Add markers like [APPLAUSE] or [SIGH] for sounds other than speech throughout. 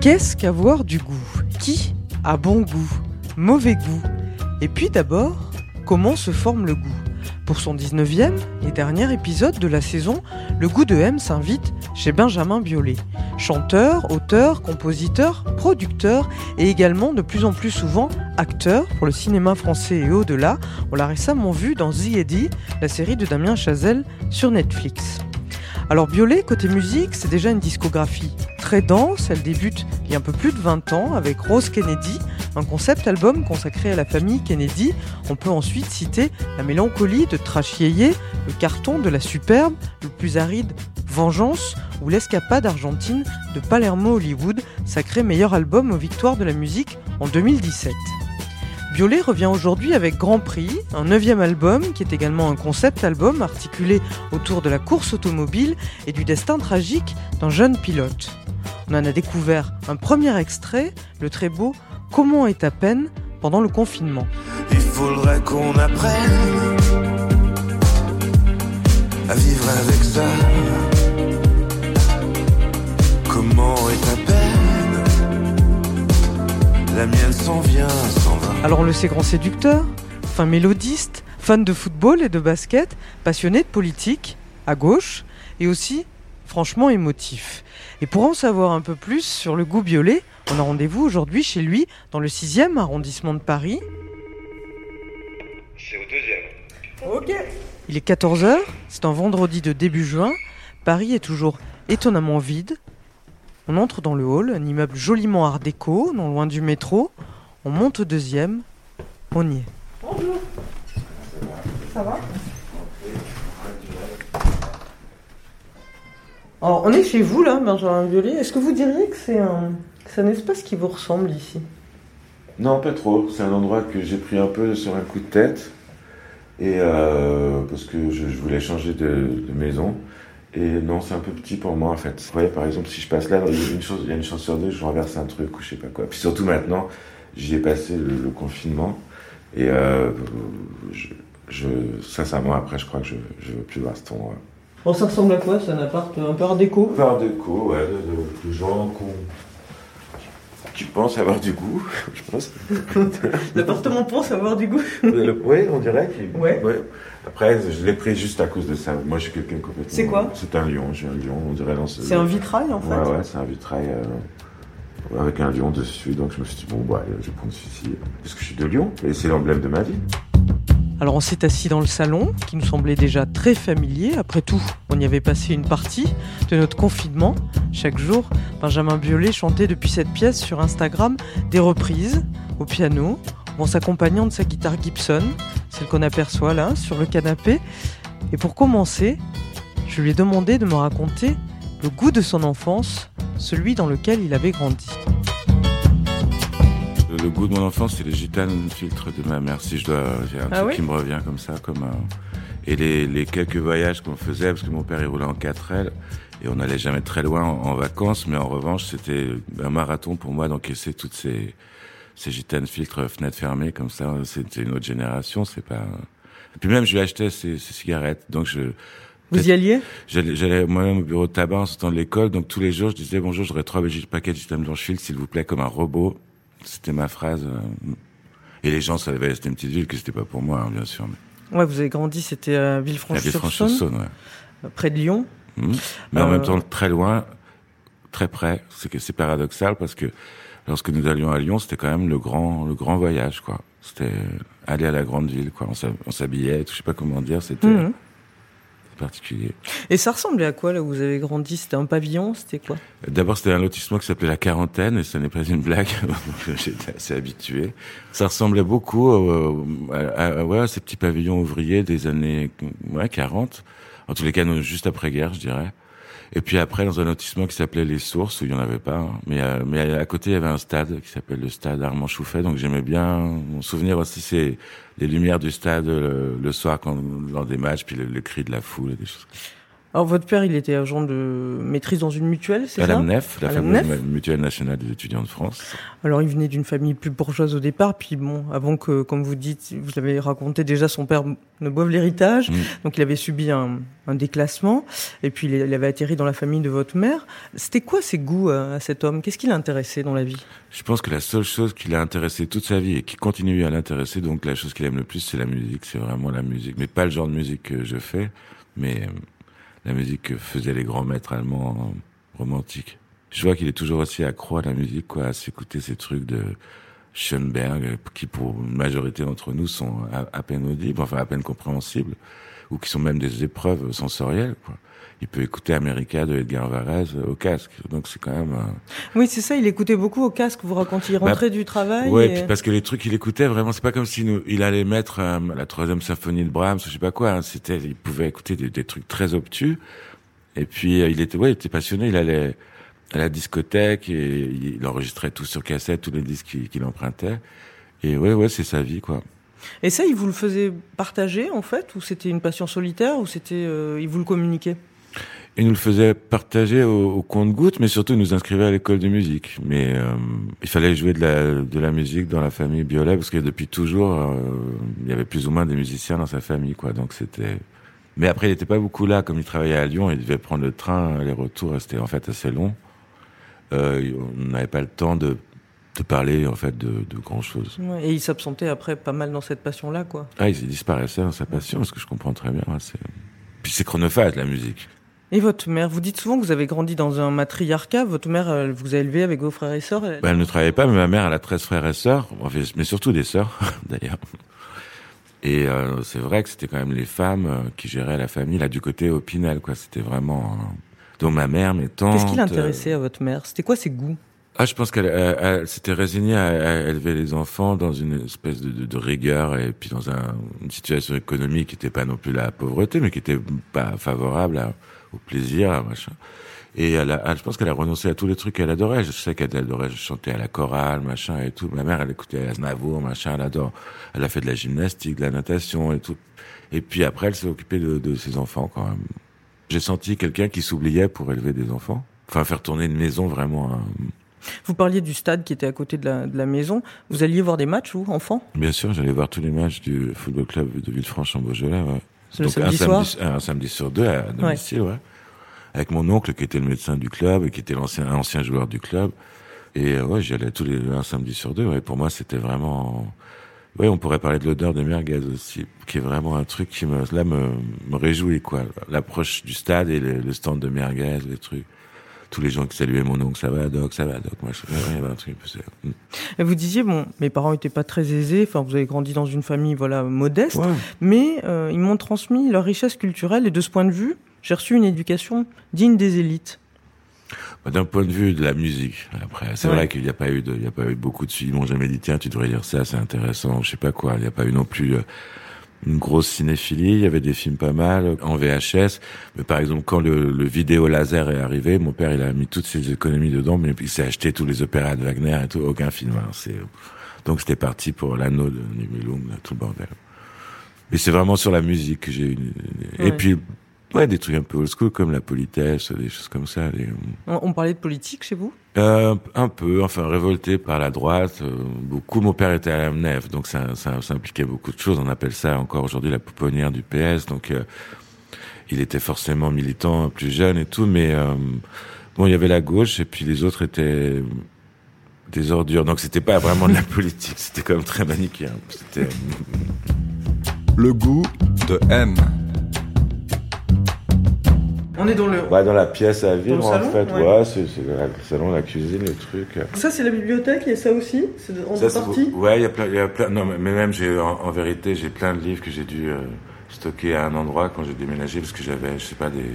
Qu'est-ce qu'avoir du goût? Qui a bon goût? Mauvais goût? Et puis d'abord, comment se forme le goût? Pour son 19e et dernier épisode de la saison, le goût de M s'invite chez Benjamin Biolay. Chanteur, auteur, compositeur, producteur et également de plus en plus souvent acteur pour le cinéma français et au-delà. On l'a récemment vu dans The Eddie, la série de Damien Chazelle sur Netflix. Alors Biolay, côté musique, c'est déjà une discographie très dense. Elle débute il y a un peu plus de 20 ans avec Rose Kennedy, un concept album consacré à la famille Kennedy. On peut ensuite citer La mélancolie de Trash Yeye, Le carton de la superbe, Le plus aride Vengeance ou L'escapade argentine de Palermo Hollywood, sacré meilleur album aux victoires de la musique en 2017. Biolay revient aujourd'hui avec Grand Prix, un neuvième album qui est également un concept album articulé autour de la course automobile et du destin tragique d'un jeune pilote. On en a découvert un premier extrait, le très beau Comment est ta peine pendant le confinement. Il faudrait qu'on apprenne à vivre avec ça. Comment est ta peine? La mienne s'en vient. Alors on le sait grand séducteur, fin mélodiste, fan de football et de basket, passionné de politique, à gauche, et aussi franchement émotif. Et pour en savoir un peu plus sur le goût violet, on a rendez-vous aujourd'hui chez lui dans le 6e arrondissement de Paris. C'est au deuxième. Ok. Il est 14h, c'est un vendredi de début juin. Paris est toujours étonnamment vide. On entre dans le hall, un immeuble joliment art déco, non loin du métro. On monte au deuxième, on y est. Bonjour. Ça va? Alors, on est chez vous là, Benjamin Violet. Est-ce que vous diriez que c'est un, c'est un espace qui vous ressemble ici? Non, pas trop. C'est un endroit que j'ai pris un peu sur un coup de tête. Et euh, parce que je, je voulais changer de, de maison. Et non, c'est un peu petit pour moi en fait. Vous voyez, par exemple, si je passe là, il y a une chose, il y a une chance sur deux, je renverse un truc ou je sais pas quoi. Puis surtout maintenant, j'y ai passé le, le confinement. Et euh, je, je, sincèrement, après, je crois que je, je veux plus voir cet endroit. Bon, ça ressemble à quoi C'est un appart un peu art déco? Par déco, ouais, de, de, de gens qui pensent avoir du goût, [LAUGHS] je pense. [LAUGHS] L'appartement pense avoir du goût. oui, on dirait. Ouais. Après, je l'ai pris juste à cause de ça. Moi, je suis quelqu'un complètement. C'est quoi C'est un lion. J'ai un lion, on dirait dans ce. C'est un vitrail en fait Ouais, ouais, c'est un vitrail euh, avec un lion dessus. Donc, je me suis dit, bon, bah, je vais prendre celui-ci. Parce que je suis de Lyon et c'est l'emblème de ma vie. Alors on s'est assis dans le salon, qui nous semblait déjà très familier. Après tout, on y avait passé une partie de notre confinement. Chaque jour, Benjamin Biolay chantait depuis cette pièce sur Instagram des reprises au piano, en s'accompagnant de sa guitare Gibson, celle qu'on aperçoit là sur le canapé. Et pour commencer, je lui ai demandé de me raconter le goût de son enfance, celui dans lequel il avait grandi. Le, goût de mon enfance, c'est les gitanes filtres de ma mère. Si je dois, j'ai un Ah truc oui qui me revient comme ça, comme un... Et les, les quelques voyages qu'on faisait, parce que mon père il roulait en 4L, et on n'allait jamais très loin en, en vacances, mais en revanche, c'était un marathon pour moi d'encaisser toutes ces, ces gitanes filtres fenêtres fermées comme ça. C'était une autre génération, c'est pas. Et puis même, je lui achetais ces, ces cigarettes, donc je. Vous y alliez? J'allais, moi-même au bureau de tabac en sortant de l'école, donc tous les jours, je disais bonjour, j'aurais trois paquets de gitanes blanches s'il vous plaît, comme un robot. C'était ma phrase. euh, Et les gens savaient, c'était une petite ville, que c'était pas pour moi, hein, bien sûr. Mais Ouais, vous avez grandi, c'était à la Villefranche-sur-Saône, ouais. près de Lyon. Mhm. Mais en Euh, même temps, très loin, très près. C'est que c'est paradoxal parce que lorsque nous allions à Lyon, c'était quand même le grand, le grand voyage, quoi. C'était aller à la grande ville, quoi. On s'hab- On s'habillait, je sais pas comment dire, c'était Mhm. particulier. Et ça ressemblait à quoi là où vous avez grandi? C'était un pavillon C'était quoi? D'abord, c'était un lotissement qui s'appelait la quarantaine, et ce n'est pas une blague. [LAUGHS] J'étais assez habitué. Ça ressemblait beaucoup euh, à, à- ouais, à ces petits pavillons ouvriers des années ouais, 40. En tous les cas, juste après-guerre, je dirais. Et puis après, dans un lotissement qui s'appelait Les Sources, où il y en avait pas, hein. mais, euh, mais à côté, il y avait un stade qui s'appelle le stade Armand Chouffet, donc j'aimais bien. Mon souvenir aussi, c'est les lumières du stade le, le soir quand, lors des matchs, puis le, le cri de la foule et des choses comme ça. Alors votre père, il était agent de maîtrise dans une mutuelle, c'est À ça la MNEF, la À la fameuse mutuelle nationale des étudiants de France. Alors il venait d'une famille plus bourgeoise au départ, puis bon, avant que, comme vous dites, vous avez raconté déjà son père ne boive l'héritage, Mm. donc il avait subi un, un déclassement, et puis il avait atterri dans la famille de votre mère. C'était quoi ses goûts euh, à cet homme? Qu'est-ce qui l'intéressait dans la vie? Je pense que la seule chose qui l'a intéressé toute sa vie et qui continue à l'intéresser, donc la chose qu'il aime le plus, c'est la musique. C'est vraiment la musique, mais pas le genre de musique que je fais, mais euh, la musique que faisaient les grands maîtres allemands romantiques. Je vois qu'il est toujours aussi accro à la musique, quoi, à s'écouter ces trucs de Schoenberg, qui pour une majorité d'entre nous sont à, à peine audibles, enfin à peine compréhensibles, ou qui sont même des épreuves sensorielles, quoi. Il peut écouter America de Edgar Varese au casque, donc c'est quand même. euh, Oui, c'est ça, il écoutait beaucoup au casque, vous racontiez, il Bah, rentrait du travail. Et- puis parce que les trucs qu'il écoutait, vraiment, c'est pas comme si nous, il allait mettre euh, la troisième symphonie de Brahms, je sais pas quoi. hein, c'était, il pouvait écouter des, des trucs très obtus. Et puis euh, il était, ouais, il était passionné. Il allait à la discothèque et il enregistrait tout sur cassette, tous les disques qu'il, qu'il empruntait. Et ouais, ouais, c'est sa vie, quoi. Et ça, il vous le faisait partager, en fait, ou c'était une passion solitaire, ou c'était, euh, il vous le communiquait? Il nous le faisait partager au, au compte-gouttes, mais surtout il nous inscrivait à l'école de musique. Mais euh, il fallait jouer de la, de la musique dans la famille Biolay, parce que depuis toujours, euh, il y avait plus ou moins des musiciens dans sa famille, quoi. Donc c'était. Mais après, il n'était pas beaucoup là, comme il travaillait à Lyon, il devait prendre le train aller-retour, et c'était en fait assez long. Euh, on n'avait pas le temps de, de parler en fait de, de grand chose. Ouais, Et il s'absentait après pas mal dans cette passion-là, quoi. Ah, il disparaissait dans sa passion, ce que je comprends très bien. hein. Puis c'est chronophage la musique. Et votre mère, vous dites souvent que vous avez grandi dans un matriarcat. Votre mère, elle vous a élevé avec vos frères et sœurs. elle- elle ne travaillait pas, mais ma mère, elle a 13 frères et sœurs, mais surtout des sœurs, [LAUGHS] d'ailleurs. Et euh, c'est vrai que c'était quand même les femmes euh, qui géraient la famille, là, du côté Opinel, quoi. C'était vraiment... euh, Donc ma mère, mes tantes... Qu'est-ce qui l'intéressait à votre mère? C'était quoi ses goûts? Ah, je pense qu'elle elle- elle s'était résignée à, à élever les enfants dans une espèce de, de, de rigueur et puis dans un- une situation économique qui n'était pas non plus la pauvreté, mais qui était pas favorable à- au plaisir, à machin. Et elle a, elle- je pense qu'elle a renoncé à tous les trucs qu'elle adorait. Je sais qu'elle adorait chanter à la chorale, machin et tout. Ma mère, elle écoutait Aznavour, machin, elle adore. Elle a fait de la gymnastique, de la natation et tout. Et puis après, elle s'est occupée de, de ses enfants quand même. J'ai senti quelqu'un qui s'oubliait pour élever des enfants. Enfin, faire tourner une maison vraiment. hein. Vous parliez du stade qui était à côté de la, de la maison. Vous alliez voir des matchs, vous, enfant Bien sûr, j'allais voir tous les matchs du football club de Villefranche en Beaujolais. Ouais. Le Donc, samedi un, soir samedi, un samedi sur deux à domicile, ouais. Avec mon oncle qui était le médecin du club et qui était l'ancien un ancien joueur du club. Et euh, ouais, j'y allais tous les un samedi sur deux. Ouais. Pour moi, c'était vraiment. Ouais, on pourrait parler de l'odeur des merguez aussi, qui est vraiment un truc qui me là me, me réjouit quoi. L'approche du stade et le, le stand de merguez, les trucs. Tous les gens qui saluaient mon oncle, ça va, doc, ça va, doc. Moi, je... il y avait un truc. Mm. Vous disiez, bon, mes parents n'étaient pas très aisés. Enfin, vous avez grandi dans une famille, voilà, modeste. Ouais. Mais euh, ils m'ont transmis leur richesse culturelle. Et de ce point de vue, j'ai reçu une éducation digne des élites. Bah, D'un point de vue de la musique, après, c'est Ouais. vrai qu'il n'y a pas eu de, il y a pas eu beaucoup de. Ils m'ont jamais dit tiens, tu devrais lire ça, c'est intéressant. Je sais pas quoi. Il n'y a pas eu non plus euh, une grosse cinéphilie. Il y avait des films pas mal en VHS. Mais par exemple, quand le, le vidéo laser est arrivé, mon père il a mis toutes ses économies dedans, mais il s'est acheté tous les opéras de Wagner et tout, aucun film. hein. C'est donc c'était parti pour l'anneau de Nibelung, tout le bordel. Mais c'est vraiment sur la musique que j'ai eu. une- Et Ouais. puis ouais, des trucs un peu old school comme la politesse, des choses comme ça. des- On, on parlait de politique chez vous? Euh, un peu, enfin révolté par la droite. euh, beaucoup. Mon père était à la MNEF, donc ça, ça, ça impliquait beaucoup de choses. On appelle ça encore aujourd'hui la pouponnière du PS. Donc euh, il était forcément militant, plus jeune et tout, mais euh, bon, il y avait la gauche et puis les autres étaient des ordures. Donc c'était pas vraiment de la [LAUGHS] politique, c'était quand même très manichéen. C'était Le goût de M. On est dans le. ouais, dans la pièce à vivre le en salon, fait. ouais. Ouais, c'est le salon, la cuisine, les trucs. Ça, c'est la bibliothèque, et ça aussi? C'est en Ça, deux c'est parties? Beau. Ouais, il y a plein, y a plein. Non, mais même en, en vérité, j'ai plein de livres que j'ai dû euh, stocker à un endroit quand j'ai déménagé parce que j'avais, je sais pas, des,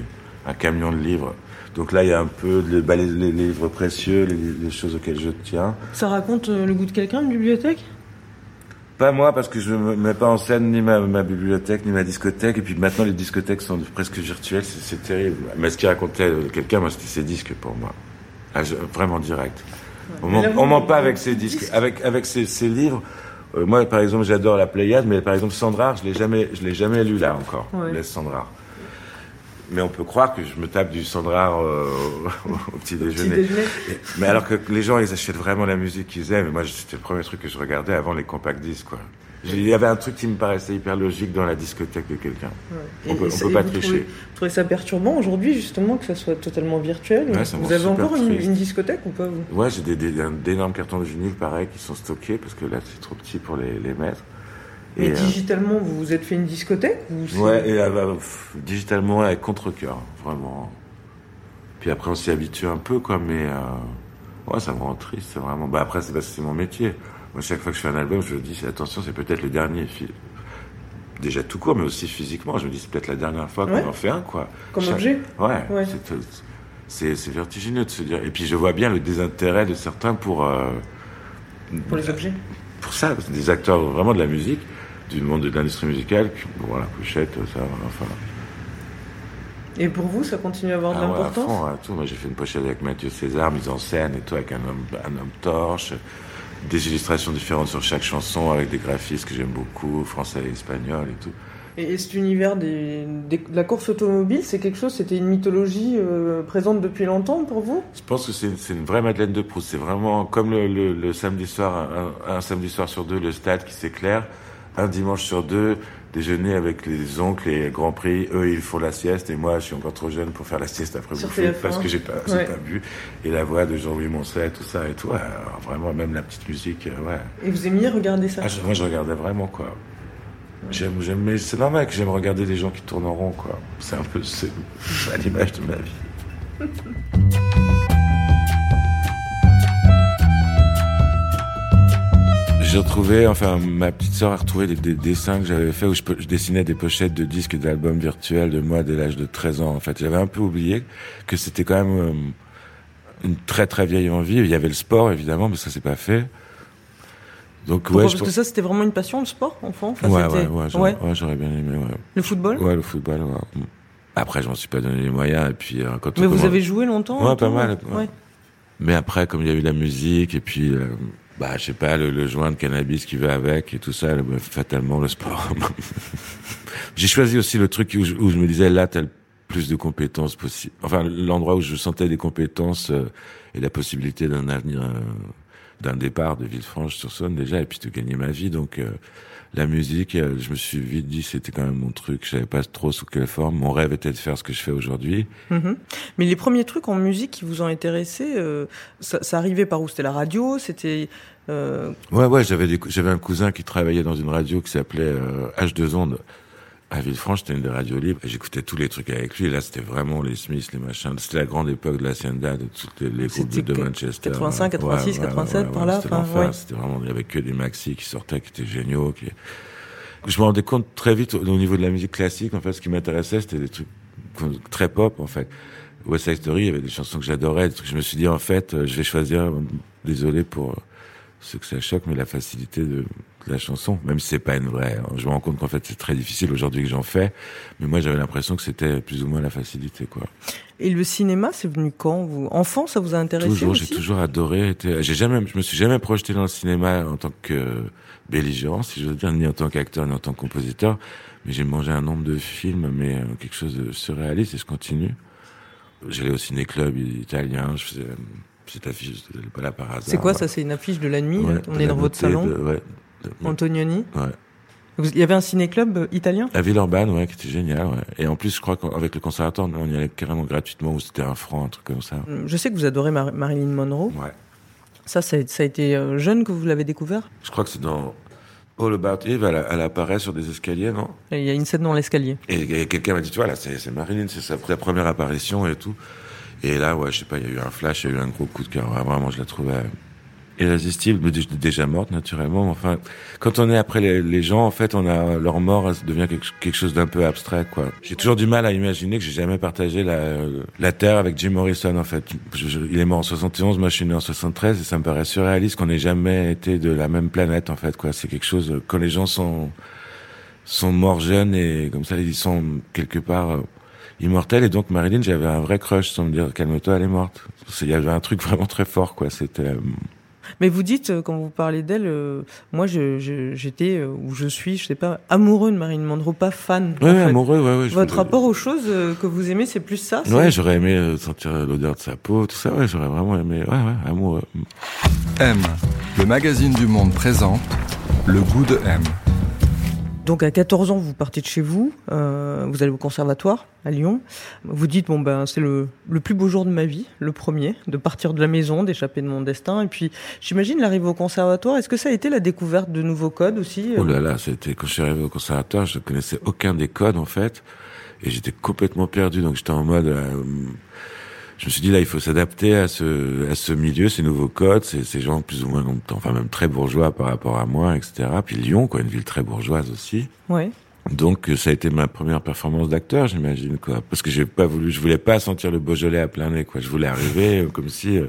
un camion de livres. Donc là, il y a un peu de, bah, les, les livres précieux, les, les choses auxquelles je tiens. Ça raconte euh, le goût de quelqu'un, une bibliothèque? Pas moi, parce que je ne mets pas en scène ni ma, ma, bibliothèque, ni ma discothèque. Et puis maintenant, les discothèques sont presque virtuelles. C'est terrible. Mais ce qui racontait quelqu'un, moi, c'était ses disques pour moi. Ah, vraiment direct. On On ment pas avec ses disques. Avec, avec ses, ses livres, euh, moi, par exemple, j'adore la Pléiade, mais par exemple, Sandra, je l'ai jamais, je l'ai jamais lu là encore. Ouais. Sandra. Mais on peut croire que je me tape du Sandra euh, [LAUGHS] au petit déjeuner. mais alors que les gens, ils achètent vraiment la musique qu'ils aiment. Et moi, c'était le premier truc que je regardais avant les compact disques, quoi. Il y avait un truc qui me paraissait hyper logique dans la discothèque de quelqu'un. Ouais. On peut, on peut pas tricher. Vous trouvez ça perturbant aujourd'hui, justement, que ça soit totalement virtuel ouais, Vous avez encore une, une, discothèque ou pas vous? Ouais, j'ai d'énormes cartons de vinyle, pareil, qui sont stockés, parce que là, c'est trop petit pour les, les mettre. Et, et euh, digitalement, vous vous êtes fait une discothèque ou Ouais, et, euh, digitalement avec contre-cœur, vraiment. Puis après, on s'y habitue un peu, quoi, mais euh, ouais, ça me rend triste, vraiment. Bah après, c'est parce que c'est mon métier. Moi, chaque fois que je fais un album, je me dis, attention, c'est peut-être le dernier film. Déjà tout court, mais aussi physiquement. Je me dis, c'est peut-être la dernière fois qu'on Ouais. en fait un, quoi. Comme Chaque- objet Ouais. Ouais. c'est- vertigineux de se dire. Et puis je vois bien le désintérêt de certains pour. euh, pour les objets pour ça, des acteurs vraiment de la musique, du monde de l'industrie musicale, bon, voilà, pochette, ça, enfin. Et pour vous, ça continue à avoir de Ah ouais, à l'importance? fond, à tout. Moi, j'ai fait une pochette avec Mathieu César, mise en scène et tout, avec un homme, un homme torche, des illustrations différentes sur chaque chanson, avec des graphistes que j'aime beaucoup, français et espagnol et tout. Et, et cet univers des, des- de la course automobile, c'est quelque chose, c'était une mythologie euh, présente depuis longtemps pour vous? Je pense que c'est c'est une vraie Madeleine de Proust. C'est vraiment comme le, le- le samedi soir, un, un samedi soir sur deux, le stade qui s'éclaire, un dimanche sur deux, déjeuner avec les oncles et Grand Prix. Eux, ils font la sieste et moi, je suis encore trop jeune pour faire la sieste après bouffer TF1. parce que j'ai pas, Ouais. pas bu. Et la voix de Jean-Louis Moncet, tout ça et tout. alors vraiment, même la petite musique, euh, ouais. Et vous aimiez regarder ça Ah, je- moi, je regardais vraiment, quoi. J'aime, j'aime, mais c'est normal que j'aime regarder les gens qui tournent en rond, quoi. C'est un peu, c'est à l'image de ma vie. [LAUGHS] J'ai retrouvé, enfin, ma petite sœur a retrouvé des, des dessins que j'avais fait où je, dessinais des pochettes de disques et d'albums virtuels de moi dès l'âge de 13 ans. En fait, j'avais un peu oublié que c'était quand même euh, une très très vieille envie. Il y avait le sport évidemment, mais ça s'est pas fait. Donc Pourquoi ouais, je Parce que ça, c'était vraiment une passion, le sport, enfant? Enfin, ouais, ouais, ouais, j'aurais, Ouais. ouais, j'aurais bien aimé, ouais. Le football? Ouais, le football. Mm. Après, je m'en suis pas donné les moyens, et puis, euh, quand Mais vous commence- avez joué longtemps Ouais, pas mal. Mais après, comme il y a eu la musique, et puis, euh, bah, je sais pas, le, le joint de cannabis qui va avec, et tout ça, le- fatalement, le sport. [LAUGHS] J'ai choisi aussi le truc où je, où je me disais, là, t'as le plus de compétences possible. Enfin, l'endroit où je sentais des compétences euh, et la possibilité d'un avenir, euh, d'un départ de Villefranche-sur-Saône déjà, et puis de gagner ma vie. Donc, euh, la musique, euh, je me suis vite dit, c'était quand même mon truc. Je savais pas trop sous quelle forme. Mon rêve était de faire ce que je fais aujourd'hui. Mhm. Mais les premiers trucs en musique qui vous ont intéressé, euh, ça, ça arrivait par où? C'était la radio? C'était euh, Ouais, ouais, j'avais j'avais un cousin qui travaillait dans une radio qui s'appelait euh, H2 Ondes à Villefranche, c'était une des radios libres. J'écoutais tous les trucs avec lui. Là, c'était vraiment les Smiths, les machins. C'était la grande époque de la Sienda, de tous les, les groupes de, Manchester. 85, 86, 87, par là, C'était enfin. C'était vraiment, il y avait que des maxi qui sortaient, qui étaient géniaux. Qui... Je me rendais compte très vite au, au niveau de la musique classique, en fait, ce qui m'intéressait, c'était des trucs très pop, en fait. West Side Story, il y avait des chansons que j'adorais, je me suis dit, en fait, euh, je vais choisir, euh, désolé pour euh, ceux que ça choque, mais la facilité de la chanson, même si c'est pas une vraie. hein. Je me rends compte qu'en fait, c'est très difficile aujourd'hui que j'en fais, mais moi, j'avais l'impression que c'était plus ou moins la facilité, quoi. Et le cinéma, c'est venu quand vous? Enfant, ça vous a intéressé Toujours, j'ai toujours adoré. J'ai jamais, je me suis jamais projeté dans le cinéma en tant que belligérant, si je veux dire, ni en tant qu'acteur, ni en tant que compositeur. Mais j'ai mangé un nombre de films, mais euh, quelque chose de surréaliste et je continue. J'allais au ciné-club italien, je faisais euh, petite affiche, pas là par hasard. C'est quoi ça? C'est une affiche de la nuit Ouais, On est dans votre salon? de- ouais. Antonioni ouais. Il y avait un ciné-club euh, italien? La Villeurbanne, ouais, qui était génial, ouais. Et en plus, je crois qu'avec le conservatoire, on y allait carrément gratuitement, ou c'était un franc, un truc comme ça. Je sais que vous adorez Mar- Marilyn Monroe. Ouais. Ça, ça a, ça a été euh, jeune que vous l'avez découvert? Je crois que c'est dans All About Eve, elle, elle apparaît sur des escaliers, non? Il y a une scène dans l'escalier. Et, et quelqu'un m'a dit, tu vois, là, c'est Marilyn, c'est sa, sa première apparition et tout. Et là, ouais, je sais pas, il y a eu un flash, il y a eu un gros coup de cœur. Ouais, Vraiment, je la trouvais irrésistible, déjà morte naturellement. Enfin, quand on est après les, gens, en fait, on a leur mort devient quelque, chose d'un peu abstrait, quoi. J'ai toujours du mal à imaginer que j'ai jamais partagé la, la Terre avec Jim Morrison, en fait. Il est mort en 71, moi je suis né en 73, et ça me paraît surréaliste qu'on ait jamais été de la même planète, en fait, quoi. C'est quelque chose quand les gens sont sont morts jeunes et comme ça ils sont quelque part euh, immortels et donc Marilyn j'avais un vrai crush sans me dire calme-toi elle est morte il y avait un truc vraiment très fort quoi c'était euh, Mais vous dites, euh, quand vous parlez d'elle, euh, moi je- je- j'étais, euh, ou je suis, je sais pas, amoureux de Marilyn Monroe, pas fan. en ouais, fait. amoureux ouais ouais Votre rapport aux choses euh, que vous aimez, c'est plus ça ouais j'aurais aimé euh, sentir l'odeur de sa peau tout ça ouais j'aurais vraiment aimé ouais ouais amoureux M, le magazine du monde présente Le goût de M. Donc à 14 ans, vous partez de chez vous, euh, vous allez au conservatoire à Lyon. Vous dites bon ben c'est le, le plus beau jour de ma vie, le premier, de partir de la maison, d'échapper de mon destin. Et puis j'imagine l'arrivée au conservatoire. Est-ce que ça a été la découverte de nouveaux codes aussi oh là là c'était quand je suis arrivé au conservatoire je connaissais aucun des codes en fait et j'étais complètement perdu donc j'étais en mode euh, je me suis dit là il faut s'adapter à ce à ce milieu ces nouveaux codes ces, ces gens plus ou moins enfin même très bourgeois par rapport à moi etc puis Lyon quoi une ville très bourgeoise aussi. Ouais. donc euh, ça a été ma première performance d'acteur j'imagine quoi. Parce que j'ai pas voulu je voulais pas sentir le Beaujolais à plein nez quoi. Je voulais arriver euh, comme si euh,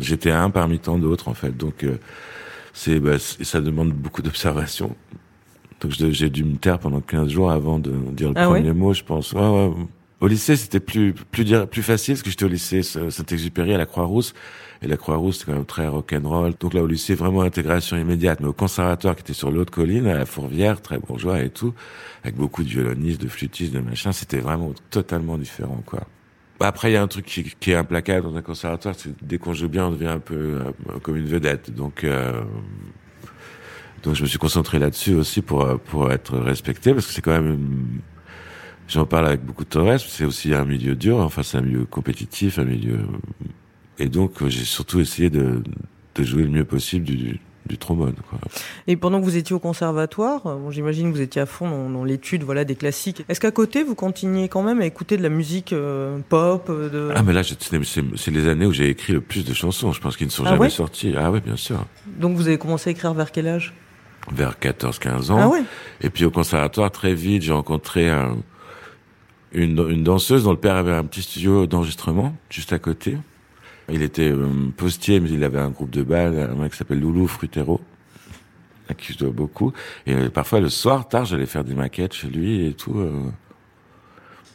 j'étais un parmi tant d'autres en fait. Donc euh, c'est bah, ça demande beaucoup d'observation. Donc j'ai dû me taire pendant 15 jours avant de dire le Ah premier ouais? mot je pense. Ouais, ouais. Au lycée, c'était plus plus plus facile parce que j'étais au lycée Saint-Exupéry à la Croix-Rousse et la Croix-Rousse c'est quand même très rock'n'roll. Donc là au lycée vraiment intégration immédiate, mais au conservatoire qui était sur l'autre colline à la Fourvière, très bourgeois et tout, avec beaucoup de violonistes, de flûtistes, de machin, c'était vraiment totalement différent quoi. Après, il y a un truc qui, qui est implacable dans un conservatoire, c'est dès qu'on joue bien, on devient un peu euh, comme une vedette. Donc, euh, donc je me suis concentré là-dessus aussi pour euh, pour être respecté, parce que c'est quand même une- J'en parle avec beaucoup de tendresse, c'est aussi un milieu dur, enfin c'est un milieu compétitif, un milieu... Et donc euh, j'ai surtout essayé de, de jouer le mieux possible du, du trombone. Quoi. Et pendant que vous étiez au conservatoire, euh, bon, j'imagine que vous étiez à fond dans, dans l'étude voilà, des classiques. Est-ce qu'à côté, vous continuez quand même à écouter de la musique euh, pop euh, de... Ah mais là, c'est les années où j'ai écrit le plus de chansons, je pense qu'ils ne sont Ah jamais ouais? sorties. Ah oui, bien sûr. Donc vous avez commencé à écrire vers quel âge? Vers 14-15 ans. Ah ouais? Et puis au conservatoire, très vite, j'ai rencontré un- une, une danseuse dont le père avait un petit studio d'enregistrement juste à côté. Il était euh, postier, mais il avait un groupe de bal, un mec qui s'appelle Loulou Frutero, à qui je dois beaucoup. Et euh, parfois, le soir, tard, j'allais faire des maquettes chez lui et tout. Euh...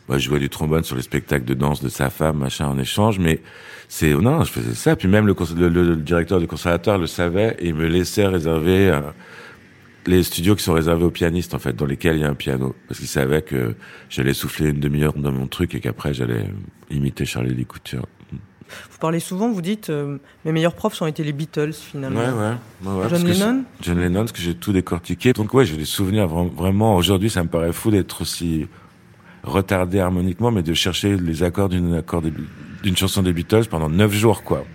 Bah, je jouais du trombone sur les spectacles de danse de sa femme, machin, en échange, mais c'est non, je faisais ça. Puis même le, le, le- directeur du conservatoire le savait et me laissait réserver les studios qui sont réservés aux pianistes, en fait, dans lesquels il y a un piano, parce qu'il savait que j'allais souffler une demi-heure dans mon truc et qu'après j'allais imiter Charlie Lee Couture. Vous parlez souvent, vous dites, euh, mes meilleurs profs ont été les Beatles finalement. Ouais, ouais. ouais, ouais, John Lennon John Lennon, parce que j'ai tout décortiqué. Donc ouais, j'ai des souvenirs vra- vraiment. Aujourd'hui, ça me paraît fou d'être aussi retardé harmoniquement, mais de chercher les accords d'une accord d'une chanson des Beatles pendant neuf jours, quoi.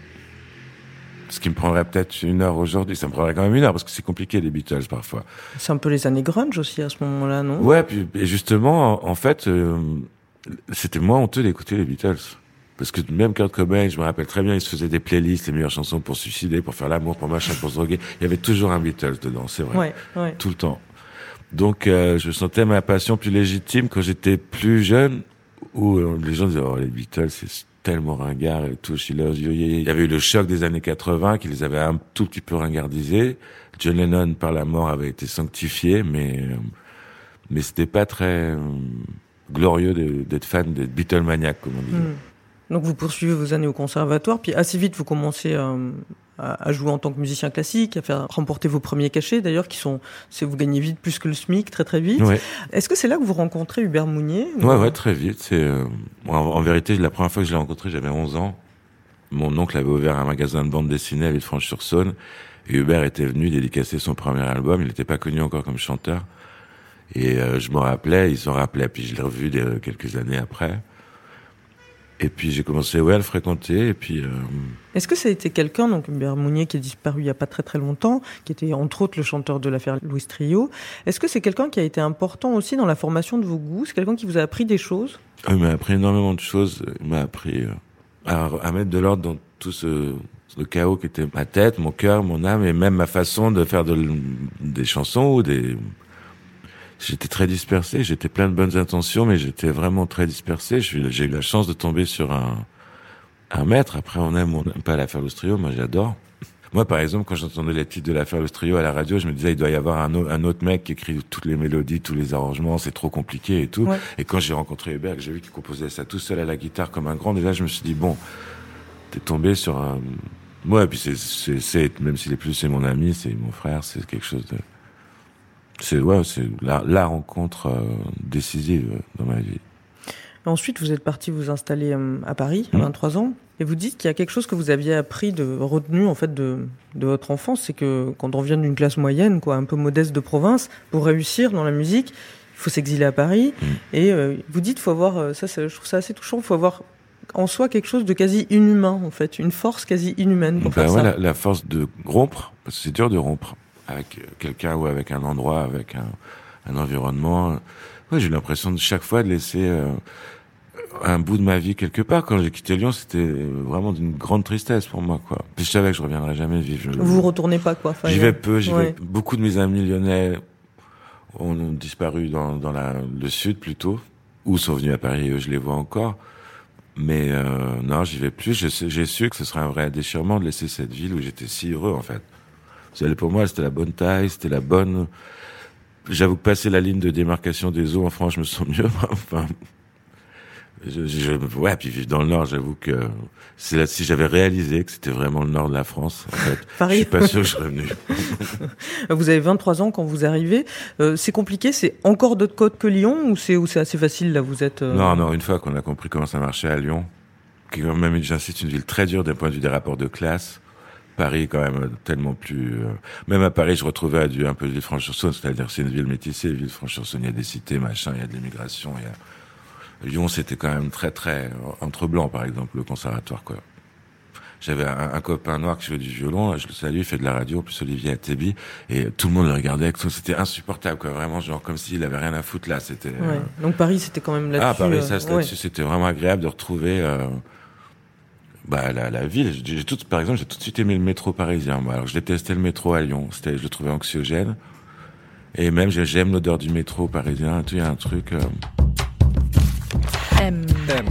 Ce qui me prendrait peut-être une heure aujourd'hui. Ça me prendrait quand même une heure parce que c'est compliqué les Beatles parfois. C'est un peu les années grunge aussi à ce moment-là, non? Ouais, puis et justement, en, en fait, euh, c'était moins honteux d'écouter les Beatles. Parce que même Kurt Cobain, je me rappelle très bien, il se faisait des playlists, les meilleures chansons pour suicider, pour faire l'amour, pour machin, pour se droguer. Il y avait toujours un Beatles dedans, c'est vrai. Ouais, ouais. Tout le temps. Donc, euh, je sentais ma passion plus légitime quand j'étais plus jeune, où euh, les gens disaient, oh, les Beatles, c'est tellement ringard et tout, She Loves You. Il y avait eu le choc des années 80 qui les avait un tout petit peu ringardisés. John Lennon, par la mort, avait été sanctifié, mais, euh, mais c'était pas très euh, glorieux d'être fan des Beatlemaniacs, comme on disait. Hmm. Donc vous poursuivez vos années au conservatoire, puis assez vite vous commencez euh, à, à jouer en tant que musicien classique, à faire remporter vos premiers cachets d'ailleurs, qui sont, c'est vous gagnez vite plus que le SMIC très très vite. Ouais. Est-ce que c'est là que vous rencontrez Hubert Mounier ou- Ouais, ouais, très vite. C'est euh, en, en vérité, la première fois que je l'ai rencontré, j'avais 11 ans. Mon oncle avait ouvert un magasin de bande dessinée à Villefranche-sur-Saône. Et Hubert était venu dédicacer son premier album. Il n'était pas connu encore comme chanteur. Et euh, je me rappelais, il s'en rappelait. Puis je l'ai revu des- quelques années après. Et puis j'ai commencé ouais, à le fréquenter. Et puis euh, Est-ce que ça a été quelqu'un, donc Hubert Mounier qui est disparu il y a pas très très longtemps, qui était entre autres le chanteur de l'affaire Louis Trio, est-ce que c'est quelqu'un qui a été important aussi dans la formation de vos goûts? C'est quelqu'un qui vous a appris des choses? Il m'a appris énormément de choses. Il m'a appris euh, à, à mettre de l'ordre dans tout ce chaos qui était ma tête, mon cœur, mon âme et même ma façon de faire de, des chansons ou des j'étais très dispersé, j'étais plein de bonnes intentions mais j'étais vraiment très dispersé, j'ai eu la chance de tomber sur un un maître, après on aime ou on n'aime pas l'affaire Lustrio, moi j'adore. Moi, par exemple, quand j'entendais les titres de l'affaire Lustrio à la radio, je me disais, il doit y avoir un, un, autre mec qui écrit toutes les mélodies, tous les arrangements, c'est trop compliqué et tout. Ouais. Et quand j'ai rencontré Hubert, j'ai vu qu'il composait ça tout seul à la guitare comme un grand, et là, je me suis dit, bon, t'es tombé sur un... Ouais, et puis c'est, même s'il est plus, c'est mon ami, c'est mon frère, c'est quelque chose de... C'est, ouais, c'est la, la rencontre euh, décisive dans ma vie. Ensuite, vous êtes parti vous installer euh, à Paris, à Mmh. 23 ans, et vous dites qu'il y a quelque chose que vous aviez appris de retenu en fait de, de votre enfance, c'est que quand on vient d'une classe moyenne, quoi, un peu modeste de province, pour réussir dans la musique, il faut s'exiler à Paris. Mmh. Et euh, vous dites, faut avoir, ça, ça, je trouve ça assez touchant, il faut avoir en soi quelque chose de quasi inhumain, en fait, une force quasi inhumaine pour Ben faire ouais, ça. la, la force de rompre, parce que c'est dur de rompre avec quelqu'un ou avec un endroit, avec un, un environnement. Ouais, j'ai eu l'impression de chaque fois de laisser euh, un bout de ma vie quelque part. Quand j'ai quitté Lyon, c'était vraiment d'une grande tristesse pour moi, quoi. Puis je savais que je reviendrais jamais vivre. Je- Vous retournez pas, quoi. J'y vais peu, j'y Ouais. vais. Beaucoup de mes amis lyonnais ont disparu dans, dans la, le sud plutôt, ou sont venus à Paris, je les vois encore. Mais euh, non, j'y vais plus. J'ai su que ce serait un vrai déchirement de laisser cette ville où j'étais si heureux en fait. Pour moi, c'était la bonne taille, c'était la bonne. J'avoue que passer la ligne de démarcation des eaux en France, je me sens mieux. [LAUGHS] enfin, je, je, ouais, puis vivre dans le Nord, j'avoue que c'est là si j'avais réalisé que c'était vraiment le Nord de la France. En fait, [LAUGHS] je Paris. suis pas sûr que je serais venu. [LAUGHS] Vous avez 23 ans quand vous arrivez. Euh, c'est compliqué, c'est encore d'autres côtes que Lyon ou c'est ou c'est assez facile là vous êtes euh, Non, non, une fois qu'on a compris comment ça marchait à Lyon, qui est quand même, j'insiste, une ville très dure d'un point de vue des rapports de classe. Paris, est quand même, euh, tellement plus... euh, Même à Paris, je retrouvais à du, un peu de Villefranche-sur-Saône, c'est-à-dire c'est une ville métissée. Villefranche-sur-Saône, il y a des cités, machin, il y a de l'immigration, il y a... Lyon, c'était quand même très, très... euh, Entre blancs, par exemple, le conservatoire, quoi. J'avais un, un copain noir qui jouait du violon, je le salue, il fait de la radio, plus Olivier Atebi, et tout le monde le regardait, c'était insupportable, quoi, vraiment, genre comme s'il avait rien à foutre là, c'était... ouais. euh, Donc Paris c'était quand même là-dessus. ah, Paris, euh, ça, ouais. là-dessus, c'était vraiment agréable de retrouver euh, bah, la, la ville. J'ai tout, par exemple, j'ai tout de suite aimé le métro parisien. Moi. Alors, je détestais le métro à Lyon. C'était, je le trouvais anxiogène. Et même, j'ai- j'aime l'odeur du métro parisien. Tu il y a un truc. euh, M, M.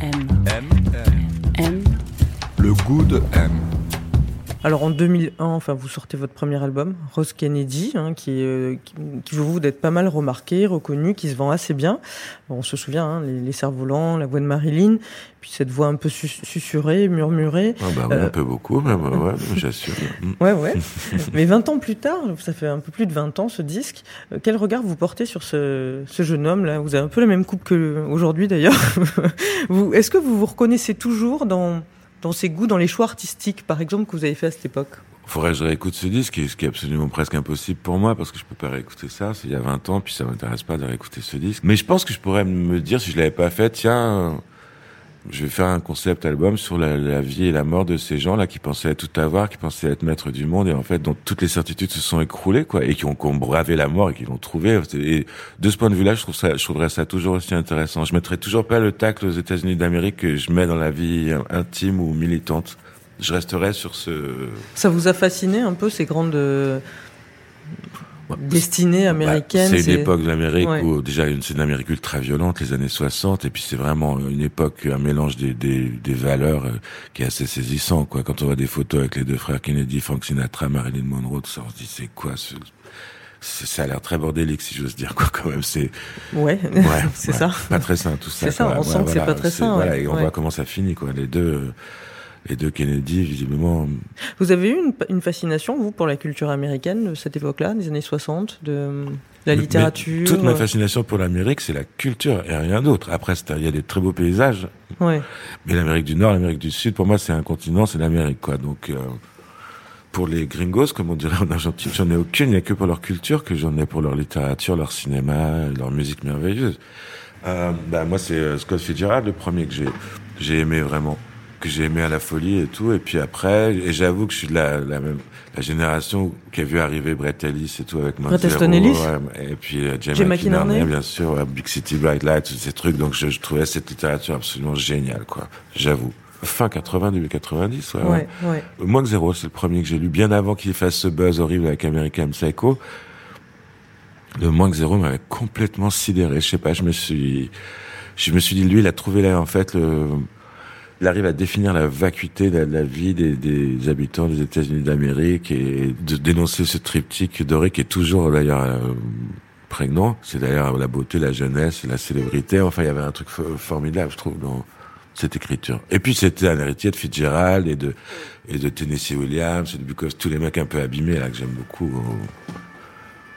M, M. M. M. Le goût de M. Alors en 2001, enfin vous sortez votre premier album, Rose Kennedy, hein, qui, euh, qui, qui vous d'être pas mal remarqué, reconnu, qui se vend assez bien. On se souvient, hein, les, les cerfs-volants, la voix de Marilyn, puis cette voix un peu sus- susurrée, murmurée. ah bah, Euh, un peu beaucoup, mais ouais, [LAUGHS] j'assure. Mm. Ouais, ouais. [LAUGHS] Mais 20 ans plus tard, ça fait un peu plus de 20 ans ce disque, euh, quel regard vous portez sur ce, ce jeune homme là Vous avez un peu la même coupe que aujourd'hui d'ailleurs. [LAUGHS] Est-ce que vous vous reconnaissez toujours dans, dans ses goûts, dans les choix artistiques par exemple que vous avez fait à cette époque? Faudrait que je réécoute ce disque, ce qui est- absolument presque impossible pour moi, parce que je peux pas réécouter ça, c'est il y a 20 ans, puis ça m'intéresse pas de réécouter ce disque. Mais je pense que je pourrais me dire, si je l'avais pas fait, tiens, je vais faire un concept album sur la, vie et la mort de ces gens-là qui pensaient tout avoir, qui pensaient être maîtres du monde, et en fait, dont toutes les certitudes se sont écroulées, quoi, et qui ont, bravé la mort et qui l'ont trouvé. De ce point de vue-là, je trouve ça, je trouverais ça toujours aussi intéressant. Je mettrais toujours pas le tacle aux États-Unis d'Amérique que je mets dans la vie intime ou militante. Je resterai sur ce, Ça vous a fasciné un peu ces grandes euh, destinées américaines Bah, c'est une époque de l'Amérique Ouais. où déjà c'est une Amérique ultra violente, les années 60, et puis c'est vraiment une époque, un mélange des, des, des valeurs euh, qui est assez saisissant. Quoi. Quand on voit des photos avec les deux frères Kennedy, Frank Sinatra, Marilyn Monroe, tout ça, on se dit c'est quoi ce... Ça a l'air très bordélique, si j'ose dire, quoi, quand même. C'est Ouais, ouais, [LAUGHS] c'est ouais, ça. Pas très sain, tout ça. C'est ça, quoi. on sent que c'est pas très sain, Voilà, et on voit comment ça finit, quoi. Les deux, euh, les deux Kennedy, visiblement, Vous avez eu une, une fascination, vous, pour la culture américaine de cette époque-là, des années 60, de la littérature mais toute ma fascination pour l'Amérique, c'est la culture et rien d'autre. Après, il y a des très beaux paysages, Ouais. Mais l'Amérique du Nord, l'Amérique du Sud, pour moi, c'est un continent, c'est l'Amérique, quoi. Donc, euh, pour les gringos, comme on dirait en Argentine, j'en ai aucune. Il n'y a que pour leur culture que j'en ai pour leur littérature, leur cinéma, leur musique merveilleuse. Euh, bah, moi, c'est euh, Scott Fitzgerald, le premier que j'ai, j'ai aimé vraiment, que j'ai aimé à la folie et tout. Et puis après, et j'avoue que je suis de la, la même, la génération qui a vu arriver Brett Ellis et tout avec Bret Montero, Easton Ellis ouais, et puis Jim Jim McInerney, bien sûr, ouais, Big City Bright Lights, tous ces trucs. Donc je, je trouvais cette littérature absolument géniale, quoi. J'avoue. fin 80, début 90. Ouais, Ouais, ouais. Moins que zéro, c'est le premier que j'ai lu, bien avant qu'il fasse ce buzz horrible avec American Psycho. Le moins que zéro m'avait complètement sidéré. Je sais pas, je me suis, je me suis dit, lui, il a trouvé là, en fait, le, il arrive à définir la vacuité de la, vie des, habitants des États-Unis d'Amérique et de dénoncer ce triptyque doré qui est toujours d'ailleurs euh, prégnant. C'est d'ailleurs la beauté, la jeunesse, la célébrité. Enfin, il y avait un truc fo- formidable, je trouve, dans cette écriture. Et puis c'était un héritier de Fitzgerald et de Tennessee Williams et de Bukowski, tous les mecs un peu abîmés là que j'aime beaucoup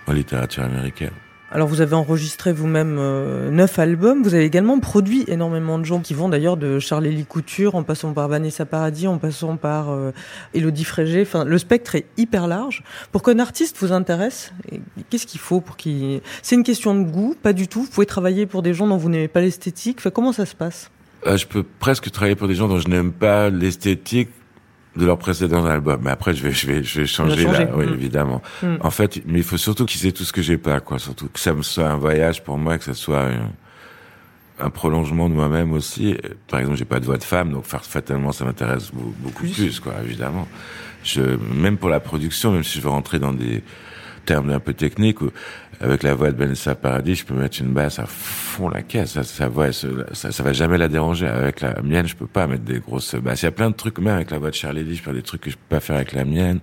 en littérature américaine. Alors vous avez enregistré vous-même euh, neuf albums. Vous avez également produit énormément de gens qui vont d'ailleurs de Charlélie Couture en passant par Vanessa Paradis, en passant par euh, Élodie Frégé. Enfin, le spectre est hyper large. Pour qu'un artiste vous intéresse, qu'est-ce qu'il faut pour qu'il... C'est une question de goût, pas du tout. Vous pouvez travailler pour des gens dont vous n'aimez pas l'esthétique. Enfin, comment ça se passe? Euh, je peux presque travailler pour des gens dont je n'aime pas l'esthétique de leur précédent album. Mais après, je vais, je vais, je vais changer, là. Oui, Mm. évidemment. Mm. En fait, mais il faut surtout qu'ils aient tout ce que j'ai pas, quoi. Surtout que ça me soit un voyage pour moi, que ça soit un, un prolongement de moi-même aussi. Par exemple, j'ai pas de voix de femme, donc fa- fatalement, ça m'intéresse beau- beaucoup Plus. plus. quoi, évidemment. Je, même pour la production, même si je veux rentrer dans des termes un peu techniques, où, avec la voix de Vanessa Paradis, je peux mettre une basse à fond la caisse. Ça, sa voix, ça, va jamais la déranger. Avec la mienne, je peux pas mettre des grosses basses. Il y a plein de trucs, même avec la voix de Charlie Lee, je peux faire des trucs que je peux pas faire avec la mienne.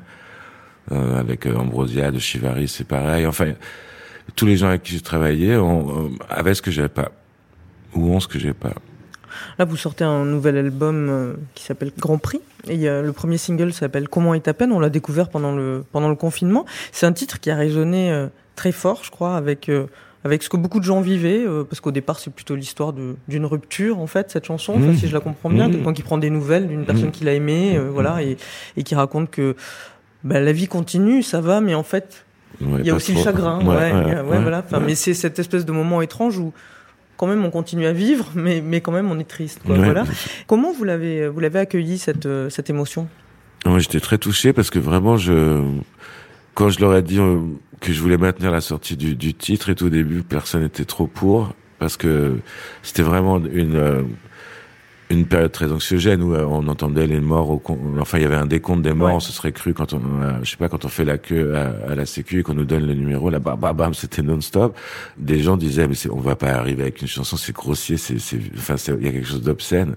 Euh, avec euh, Ambrosia de Chivari, c'est pareil. Enfin, tous les gens avec qui j'ai travaillé ont, euh, avaient ce que j'avais pas. Ou ont ce que j'ai pas. Là, vous sortez un nouvel album euh, qui s'appelle Grand Prix. Et le premier single s'appelle Comment est ta peine? On l'a découvert pendant le, pendant le confinement. C'est un titre qui a résonné euh, très fort, je crois, avec, euh, avec ce que beaucoup de gens vivaient. euh, parce qu'au départ, c'est plutôt l'histoire d'une rupture, en fait, cette chanson, Mmh. si je la comprends bien. Mmh. Quelqu'un qui prend des nouvelles d'une personne Mmh. qu'il a aimée, euh, voilà, et, et qui raconte que bah, la vie continue, ça va, mais en fait, Ouais, il y a aussi trop. le chagrin. Ouais, Ouais, voilà. Enfin. Mais c'est cette espèce de moment étrange où quand même on continue à vivre, mais, mais quand même on est triste. Quoi, Ouais. voilà. Comment vous l'avez vous l'avez accueilli cette euh, cette émotion? Moi, j'étais très touché parce que vraiment, je, quand je leur ai dit euh, que je voulais maintenir la sortie du, du titre et tout au début, personne n'était trop pour parce que c'était vraiment une euh, une période très anxiogène où euh, on entendait les morts au con- enfin il y avait un décompte des morts Ouais. on se serait cru quand on euh, je sais pas quand on fait la queue à, à la sécu et qu'on nous donne le numéro là bam bam bam c'était non-stop. Des gens disaient mais c'est, on va pas arriver avec une chanson c'est grossier c'est c'est enfin c'est- il y a quelque chose d'obscène.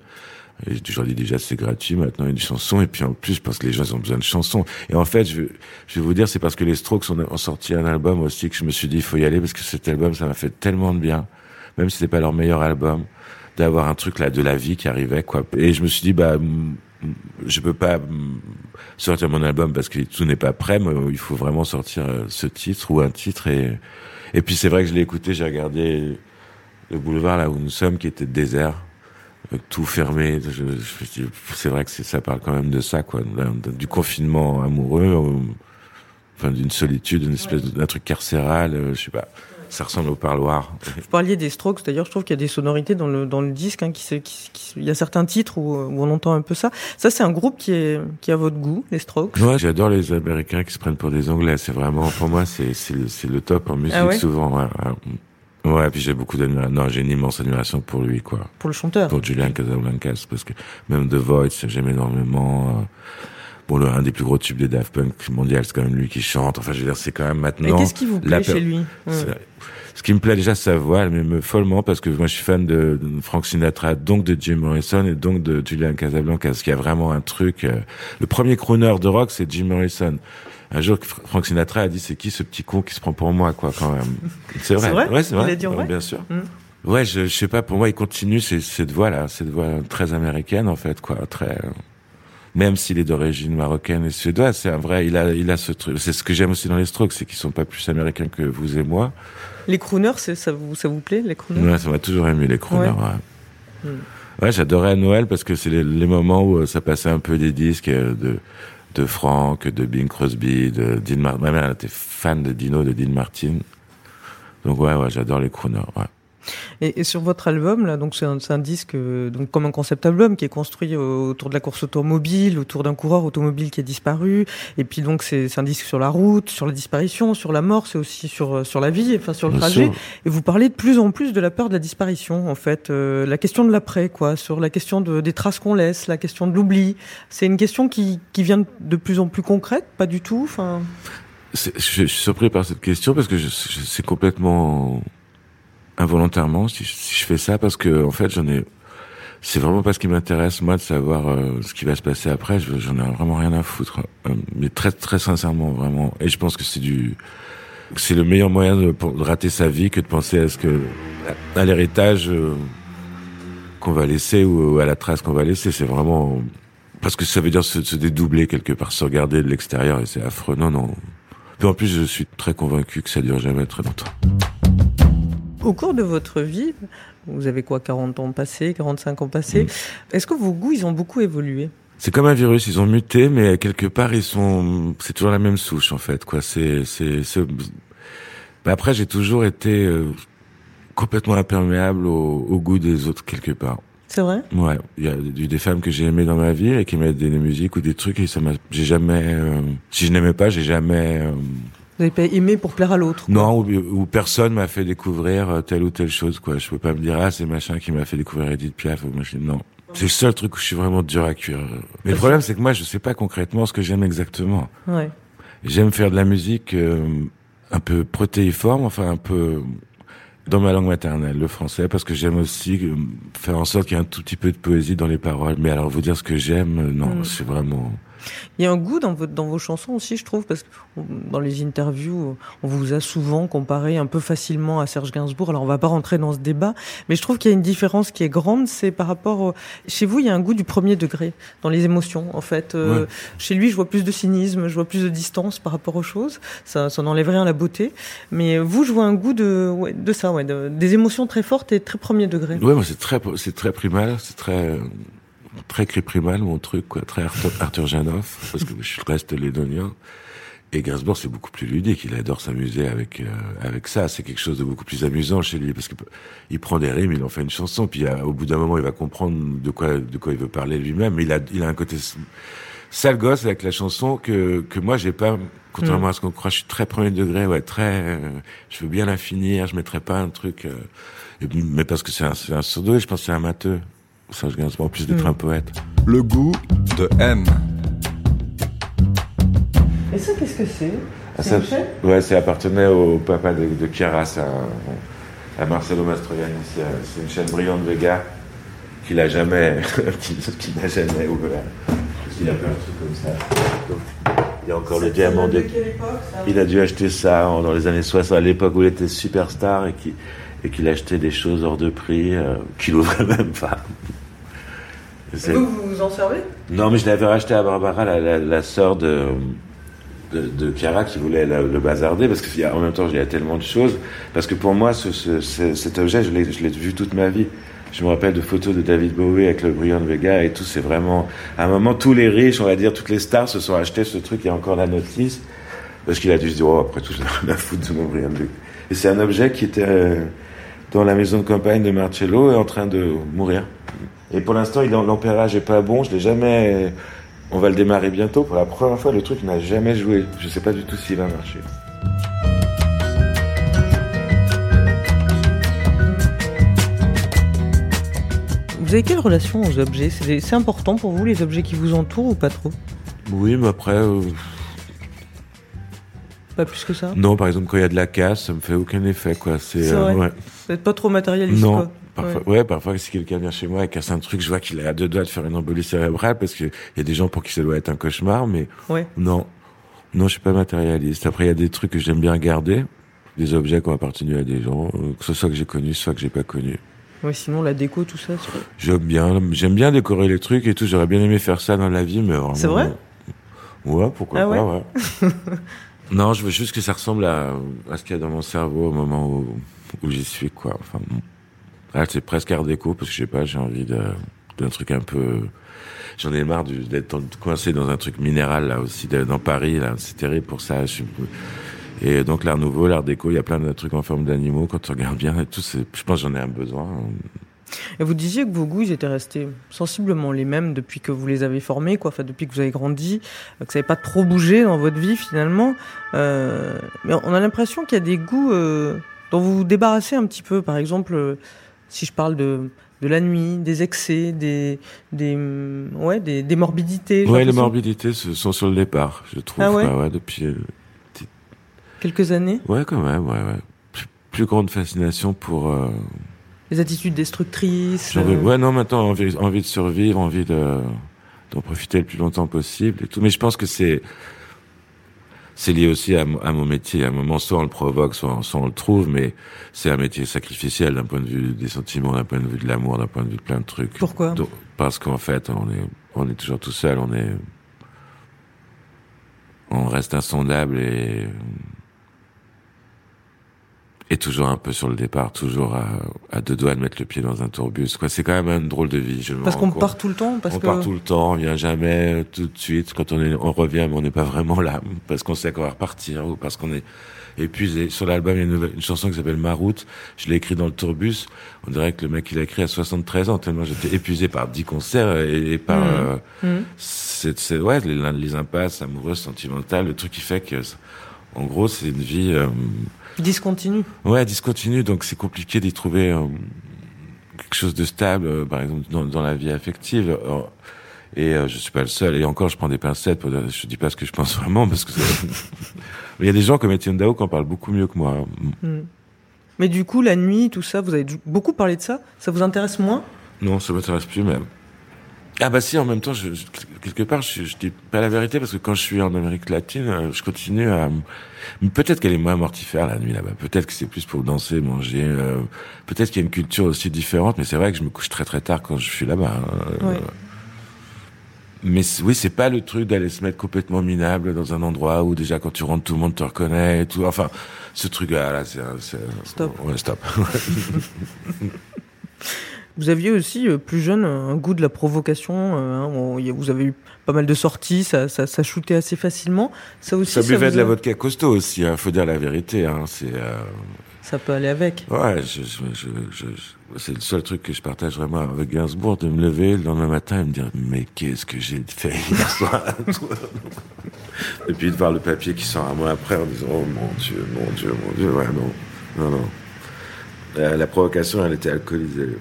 Et j'ai toujours dit déjà c'est gratuit maintenant une chanson. Et puis en plus parce que les gens ils ont besoin de chansons. Et en fait je, vais- je vais vous dire c'est parce que les Strokes ont, ont sorti un album aussi que je me suis dit il faut y aller parce que cet album ça m'a fait tellement de bien même si c'était pas leur meilleur album d'avoir un truc là de la vie qui arrivait quoi. Et je me suis dit bah je peux pas sortir mon album parce que tout n'est pas prêt mais il faut vraiment sortir euh, ce titre ou un titre. Et et puis c'est vrai que je l'ai écouté j'ai regardé le boulevard là où nous sommes qui était désert avec tout fermé. Je, je c'est vrai que ça parle quand même de ça quoi. Du confinement amoureux enfin d'une solitude une espèce d'un truc carcéral euh, je sais pas ça ressemble au parloir Vous parliez des Strokes, d'ailleurs, je trouve qu'il y a des sonorités dans le dans le disque. Hein, qui, qui, qui- il y a certains titres où, où on entend un peu ça. Ça, c'est un groupe qui est qui a votre goût, les Strokes? Ouais, j'adore les Américains qui se prennent pour des Anglais. C'est vraiment, pour moi, c'est c'est le, le top en musique Ah ouais? souvent. Ouais, ouais. Ouais, puis j'ai beaucoup d'admiration. Non, j'ai une immense admiration pour lui, quoi. Pour le chanteur? Pour Julian Casablancas, parce que même The Voice, j'aime énormément. euh, Bon, le, un des plus gros tubes des Daft Punk mondial, c'est quand même lui qui chante. Enfin, je veux dire, c'est quand même Mais maintenant. qu'est-ce qui vous plaît la chez lui Ouais. Ce qui me plaît déjà, sa voix, elle m'émeut follement parce que moi, je suis fan de, de Frank Sinatra, donc de Jim Morrison et donc de Julian Casablancas, qui a vraiment un truc. euh, le premier crooner de rock, c'est Jim Morrison. Un jour, Fr- Frank Sinatra a dit, c'est qui ce petit con qui se prend pour moi, quoi, quand même? [LAUGHS] C'est vrai. Vrai? Ouais, c'est vrai. dit en Ouais, vrai Bien sûr. Mm. Ouais, je, je sais pas, pour moi, il continue cette voix-là, cette voix très américaine, en fait, quoi, très, même s'il est d'origine marocaine et suédoise, c'est un vrai, il a, il a ce truc. C'est ce que j'aime aussi dans les Strokes, c'est qu'ils sont pas plus américains que vous et moi. Les crooners, ça vous ça vous plaît les crooners? Ouais, ça m'a toujours ému les crooners. Ouais. Ouais, Mm. Ouais, j'adorais Noël parce que c'est les, les moments où euh, ça passait un peu des disques euh, de de Frank, de Bing Crosby, de Dean Martin. Ma mère elle était fan de Dino, de Dean Martin. Donc ouais, ouais, j'adore les crooners. Ouais. Et, et, sur votre album, là, donc c'est un, un, disque euh, donc comme un concept album qui est construit autour de la course automobile, autour d'un coureur automobile qui a disparu. Et puis donc c'est un disque sur la route, sur la disparition, sur la mort, c'est aussi sur euh, sur la vie, enfin sur le trajet. Et vous parlez de plus en plus de la peur de la disparition, en fait, euh, la question de l'après, quoi, sur la question de, des traces qu'on laisse, la question de l'oubli. C'est une question qui qui vient de plus en plus concrète, pas du tout. Enfin. Je suis surpris par cette question parce que je, je, c'est complètement involontairement si je, si je, fais ça parce que en fait j'en ai c'est vraiment pas ce qui m'intéresse moi de savoir euh, ce qui va se passer après. J'en ai vraiment rien à foutre euh, mais très très sincèrement vraiment. Et je pense que c'est du c'est le meilleur moyen de, de, rater sa vie que de penser à ce que à l'héritage euh, qu'on va laisser ou à la trace qu'on va laisser. C'est vraiment parce que ça veut dire se, se dédoubler quelque part se regarder de l'extérieur et c'est affreux. Non non. Puis en plus je suis très convaincu que ça dure jamais très longtemps au cours de votre vie, vous avez quoi, 40 ans passés, 45 ans passés, mmh. est-ce que vos goûts, ils ont beaucoup évolué? C'est comme un virus, ils ont muté, mais quelque part ils sont, c'est toujours la même souche en fait, quoi. C'est, c'est, c'est... Bah, après j'ai toujours été euh, complètement imperméable au, au, goût des autres quelque part. C'est vrai? Ouais, il y a eu des femmes que j'ai aimées dans ma vie et qui m'aimaient des, des musiques ou des trucs et ça m'a, j'ai jamais, euh, si je n'aimais pas, j'ai jamais. Euh, vous n'avez pas aimé pour plaire à l'autre Non, ou, ou personne m'a fait découvrir telle ou telle chose. Quoi. Je peux pas me dire ah c'est machin qui m'a fait découvrir Edith Piaf ou machin. Non, c'est le seul truc où je suis vraiment dur à cuire. Mais le problème c'est que moi je sais pas concrètement ce que j'aime exactement. Ouais. J'aime faire de la musique euh, un peu protéiforme, enfin un peu dans ma langue maternelle, le français, parce que j'aime aussi faire en sorte qu'il y ait un tout petit peu de poésie dans les paroles. Mais alors vous dire ce que j'aime, non, mm. c'est vraiment. Il y a un goût dans, votre, dans vos chansons aussi, je trouve, parce que dans les interviews, on vous a souvent comparé un peu facilement à Serge Gainsbourg. Alors, on va pas rentrer dans ce débat, mais je trouve qu'il y a une différence qui est grande. C'est par rapport au... chez vous, il y a un goût du premier degré dans les émotions. En fait, euh, ouais. chez lui, je vois plus de cynisme, je vois plus de distance par rapport aux choses. Ça, ça n'enlève rien à la beauté. Mais vous, je vois un goût de, ouais, de ça, ouais, de, des émotions très fortes et très premier degré. Ouais, c'est très, c'est très primal, c'est très très primal mon truc quoi très Arthur, Arthur Janoff parce que je reste lédonien. Et Gainsbourg c'est beaucoup plus ludique. Il adore s'amuser avec euh, avec ça. C'est quelque chose de beaucoup plus amusant chez lui parce que il prend des rimes il en fait une chanson puis euh, au bout d'un moment il va comprendre de quoi de quoi il veut parler lui-même. Mais il a il a un côté sale gosse avec la chanson que que moi j'ai pas contrairement mmh. à ce qu'on croit. Je suis très premier degré ouais très euh, je veux bien la finir je mettrai pas un truc euh, mais parce que c'est un c'est un sourdo et je pense que c'est un matheux Serge Gainsbourg, en plus d'être mmh. un poète. Le goût de M. Et ça, qu'est-ce que c'est? Ah, ça, Ouais, ça appartenait au papa de, de Chiara, à, à Marcelo Mastroianni. C'est une chaîne brillante de gars qu'il a jamais, [LAUGHS] n'a jamais ouvert. Il y a plein de trucs comme ça. il y a encore le diamant de. il a dû acheter ça dans les années 60, à l'époque où il était superstar et qu'il et qu'il achetait des choses hors de prix euh, qu'il ouvrait même pas. Vous, vous vous en servez? Non, mais je l'avais racheté à Barbara, la, la, la sœur de, de, de Chiara, qui voulait la, le bazarder, parce qu'en même temps, il y a tellement de choses. Parce que pour moi, ce, ce, ce, cet objet, je l'ai vu toute ma vie. Je me rappelle de photos de David Bowie avec le Brian Vega et tout. C'est vraiment, à un moment, tous les riches, on va dire, toutes les stars se sont achetés ce truc. Il y a encore la notice. Parce qu'il a dû se dire, oh, après tout, je n'ai rien à foutre de mon Brian Vega. Et c'est un objet qui était euh, dans la maison de campagne de Marcello, est en train de mourir. Et pour l'instant, l'ampérage est pas bon. Je l'ai jamais. On va le démarrer bientôt. Pour la première fois, le truc n'a jamais joué. Je sais pas du tout s'il va marcher. Vous avez quelle relation aux objets? C'est important pour vous les objets qui vous entourent ou pas trop? Oui, mais après. Euh... Pas plus que ça? Non, par exemple, quand il y a de la casse, ça me fait aucun effet, quoi. C'est euh, ouais. Vous n'êtes pas trop matérialiste, non. quoi? Parfois, ouais. ouais. parfois, si quelqu'un vient chez moi et casse un truc, je vois qu'il a deux doigts de faire une embolie cérébrale parce qu'il y a des gens pour qui ça doit être un cauchemar, mais ouais. non. Non, je suis pas matérialiste. Après, il y a des trucs que j'aime bien garder, des objets qui ont appartenu à des gens, euh, que ce soit que j'ai connu, soit que j'ai pas connu. Ouais, sinon la déco, tout ça. J'aime bien, j'aime bien décorer les trucs et tout. J'aurais bien aimé faire ça dans la vie, mais vraiment. C'est vrai. Ouais, pourquoi ah pas, ouais. [LAUGHS] non, je veux juste que ça ressemble à, à ce qu'il y a dans mon cerveau au moment où, où j'y suis, quoi. Enfin, là, c'est presque art déco parce que je sais pas, j'ai envie d'un truc un peu. J'en ai marre d'être coincé dans un truc minéral là aussi, dans Paris là. C'est terrible pour ça. Et donc l'art nouveau, l'art déco, il y a plein de trucs en forme d'animaux quand tu regardes bien et tout. Je pense j'en ai un besoin. Et vous disiez que vos goûts ils étaient restés sensiblement les mêmes depuis que vous les avez formés, quoi. Enfin, depuis que vous avez grandi, euh, que ça n'avait pas trop bougé dans votre vie finalement. Euh, mais on a l'impression qu'il y a des goûts euh, dont vous vous débarrassez un petit peu. Par exemple, si je parle de de la nuit, des excès, des des hum, ouais, des, des morbidités. Ouais, les morbidités sont sur le départ, je trouve. Ah ouais ouais, depuis. euh, Quelques années, Ouais, quand même, ouais, ouais. Plus, plus grande fascination pour. euh, les attitudes destructrices. J'aurais- euh, Ouais, non, maintenant, envie, envie de survivre, envie de, d'en profiter le plus longtemps possible et tout. Mais je pense que c'est, c'est lié aussi à, mo- à mon métier. À un moment, soit on le provoque, soit, soit on le trouve, mais c'est un métier sacrificiel d'un point de vue des sentiments, d'un point de vue de l'amour, d'un point de vue de plein de trucs. Pourquoi? Donc, Parce qu'en fait, on est, on est toujours tout seul, on est, on reste insondable et, et toujours un peu sur le départ, toujours à, à deux doigts de mettre le pied dans un tourbus. Quoi, c'est quand même une drôle de vie. Je Parce qu'on part tout le temps, parce on que part tout le temps, on vient jamais euh, tout de suite. Quand on est, on revient, mais on n'est pas vraiment là [LAUGHS] parce qu'on sait qu'on va repartir ou parce qu'on est épuisé. Sur l'album, il y a une, nouvelle- une chanson qui s'appelle Ma route. Je l'ai écrit dans le tourbus. On dirait que le mec il a écrit à 73 ans tellement j'étais épuisé par 10 concerts et, et par Mhm. euh, c'est, c'est- ouais les, les impasses amoureuses, sentimentales, le truc qui fait que en gros c'est une vie euh, discontinue. Ouais, discontinu, donc c'est compliqué d'y trouver euh, quelque chose de stable, euh, par exemple dans, dans la vie affective. Euh, et je suis pas le seul. Et encore, je prends des pincettes. Pour, je dis pas ce que je pense [LAUGHS] vraiment, parce que il y a des gens comme Étienne Dao qui en parlent beaucoup mieux que moi. Hmm. Mais du coup, la nuit, tout ça, vous avez beaucoup parlé de ça. Ça vous intéresse moins? Non, ça m'intéresse plus même. Ah bah si, en même temps, je, je- quelque part, je, je dis pas la vérité parce que quand je suis en Amérique latine, euh, je continue à... Peut-être qu'elle est moins mortifère la nuit là-bas. Peut-être que c'est plus pour danser, manger. euh, Peut-être qu'il y a une culture aussi différente, mais c'est vrai que je me couche très très tard quand je suis là-bas. hein. Euh, Ouais. Mais oui, c'est pas le truc d'aller se mettre complètement minable dans un endroit où déjà quand tu rentres tout le monde te reconnaît et tout. Enfin, ce truc-là, là, c'est... c'est- Stop. Ouais, stop. [LAUGHS] [LAUGHS] Vous aviez aussi, euh, plus jeune, un goût de la provocation. euh, hein, vous avez eu pas mal de sorties, ça, ça, ça shootait assez facilement. Ça aussi, Ça buvait vous de la a- vodka costaud aussi, hein, faut dire la vérité. Hein, c'est... euh, Ça peut aller avec. Ouais, je, je, je, je- je- c'est le seul truc que je partage vraiment avec Gainsbourg, de me lever le lendemain matin et me dire mais qu'est-ce que j'ai fait hier soir? [LAUGHS] Et puis de voir le papier qui sort un mois après en disant oh mon Dieu, mon Dieu, mon Dieu, ouais, non, non, non. La, la provocation, elle était alcoolisée.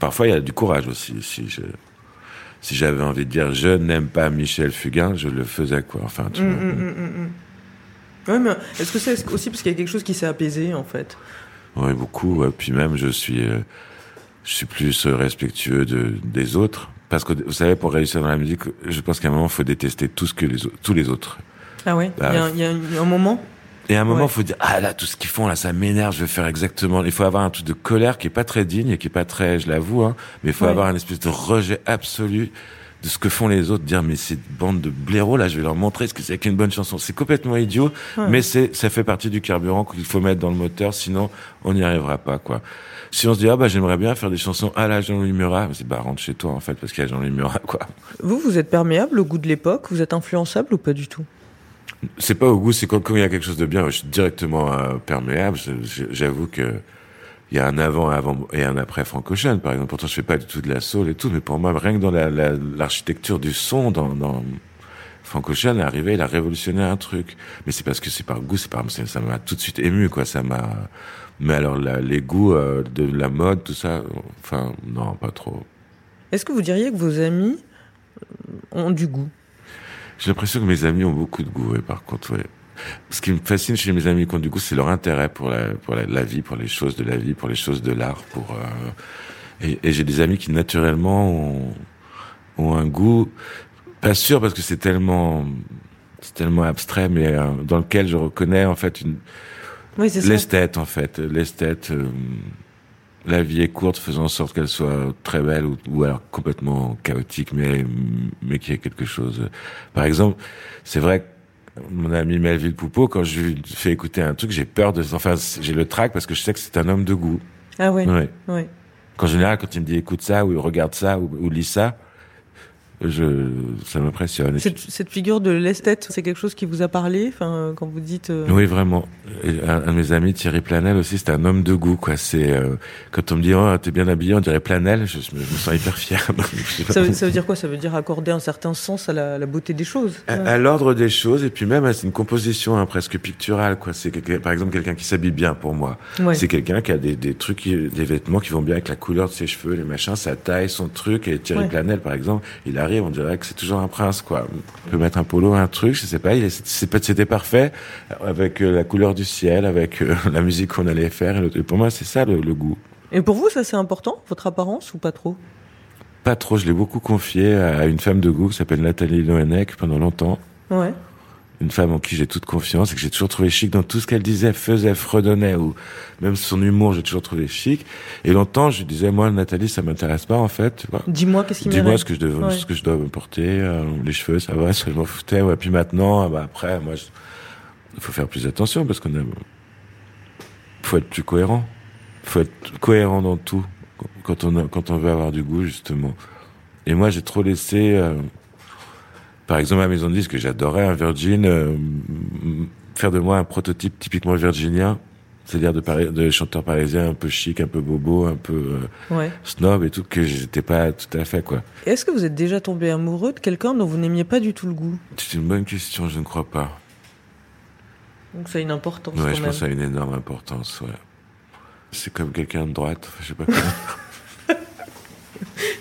Parfois, il y a du courage aussi. Si je, si j'avais envie de dire je n'aime pas Michel Fugain, je le faisais quoi. Enfin, tu Hum, vois. hum. Ouais, mais est-ce que c'est aussi parce qu'il y a quelque chose qui s'est apaisé, en fait? Oui, beaucoup. ouais. Puis même, je suis, euh, je suis plus euh, respectueux de, des autres. Parce que, vous savez, pour réussir dans la musique, je pense qu'à un moment, il faut détester tout ce que les, tous les autres. Ah ouais? Bah, y il y a un moment? Et à un moment, Ouais. il faut dire, ah là, tout ce qu'ils font, là, ça m'énerve, je veux faire exactement. Il faut avoir un truc de colère qui est pas très digne et qui est pas très, je l'avoue, hein, mais il faut Ouais. avoir une espèce de rejet absolu de ce que font les autres, dire, mais cette bande de blaireaux, là, je vais leur montrer ce que c'est qu'une bonne chanson. C'est complètement idiot, Ouais. mais c'est, ça fait partie du carburant qu'il faut mettre dans le moteur, sinon, on n'y arrivera pas, quoi. Si on se dit, ah bah, j'aimerais bien faire des chansons à la Jean-Louis Murat, c'est bah, rentre chez toi, en fait, parce qu'il y a Jean-Louis Murat, quoi. Vous, vous êtes perméable au goût de l'époque Vous êtes influençable ou pas du tout? C'est pas au goût, c'est quand, il y a quelque chose de bien, je suis directement euh, perméable. J'avoue que il y a un avant, et un après Frank Ocean, par exemple. Pourtant, je fais pas du tout de la soul et tout, mais pour moi, rien que dans la- la- l'architecture du son, dans, dans est arrivé, il a révolutionné un truc. Mais c'est parce que c'est par goût, c'est par, ça m'a tout de suite ému, quoi. Ça m'a. Mais alors, les goûts euh, de la mode, tout ça, enfin, non, pas trop. Est-ce que vous diriez que vos amis ont du goût? J'ai l'impression que mes amis ont beaucoup de goût, et par contre, ouais. Ce qui me fascine chez mes amis qui ont du goût, c'est leur intérêt pour la, pour la, la vie, pour les choses de la vie, pour les choses de l'art, pour, euh, et, et j'ai des amis qui naturellement ont, ont un goût, pas sûr parce que c'est tellement, c'est tellement abstrait, mais euh, dans lequel je reconnais en fait une, Oui, l'esthète en fait, l'esthète. euh, la vie est courte, faisant en sorte qu'elle soit très belle ou, ou alors complètement chaotique, mais mais qu'il y ait quelque chose. Par exemple, c'est vrai que mon ami Melville Poupeau, quand je lui fais écouter un truc, j'ai peur de, enfin, j'ai le trac parce que je sais que c'est un homme de goût. Ah ouais, Ouais. ouais. Qu'en général, quand il me dit écoute ça ou regarde ça ou, ou lis ça, je, ça m'impressionne. Et Cette, cette figure de l'esthète, c'est quelque chose qui vous a parlé enfin, quand vous dites. euh, Oui, vraiment. Et un, de mes amis, Thierry Planel aussi, c'est un homme de goût, quoi. C'est euh, quand on me dit oh t'es bien habillé, on dirait Planel, je, je me, sens hyper fier. [LAUGHS] Ça veut, [LAUGHS] ça veut dire quoi? Ça veut dire accorder un certain sens à la, la beauté des choses. À, l'ordre des choses, et puis même c'est une composition hein, presque picturale, quoi. C'est par exemple quelqu'un qui s'habille bien pour moi. Ouais. C'est quelqu'un qui a des, des trucs, qui- des vêtements qui vont bien avec la couleur de ses cheveux, les machins, sa taille, son truc. Et Thierry Ouais. Planel, par exemple, il arrive, on dirait que c'est toujours un prince, quoi. On peut mettre un polo, un truc, je sais pas. C'était parfait avec euh, la couleur du ciel, avec euh, [LAUGHS] la musique qu'on allait faire. Et, pour moi, c'est ça le, le goût. Et pour vous, ça c'est important, votre apparence ou pas trop? Pas trop. Je l'ai beaucoup confié à une femme de goût qui s'appelle Nathalie Loenek pendant longtemps. Ouais. Une femme en qui j'ai toute confiance et que j'ai toujours trouvé chic dans tout ce qu'elle disait, faisait, fredonnait, ou même son humour, j'ai toujours trouvé chic. Et longtemps, je disais, moi, Nathalie, ça m'intéresse pas, en fait. Dis-moi qu'est-ce qui Dis-moi ce que je dois, Ouais. ce que je dois me porter, euh, les cheveux, ça va, ça je m'en foutais, ouais. Puis maintenant, ah bah, après, moi, il faut faire plus attention parce qu'on a, faut être plus cohérent. Faut être cohérent dans tout quand on a, quand on veut avoir du goût, justement. Et moi, j'ai trop laissé, euh, par exemple, à Maison de Disque, que j'adorais, un Virgin, euh, faire de moi un prototype typiquement virginien, c'est-à-dire de, de chanteur parisien un peu chic, un peu bobo, un peu euh, Ouais. snob et tout, que j'étais pas tout à fait, quoi. Est-ce que vous êtes déjà tombé amoureux de quelqu'un dont vous n'aimiez pas du tout le goût? C'est une bonne question, je ne crois pas. Donc ça a une importance Ouais, quand je même. pense que ça a une énorme importance, ouais. C'est comme quelqu'un de droite, je sais pas comment. [LAUGHS]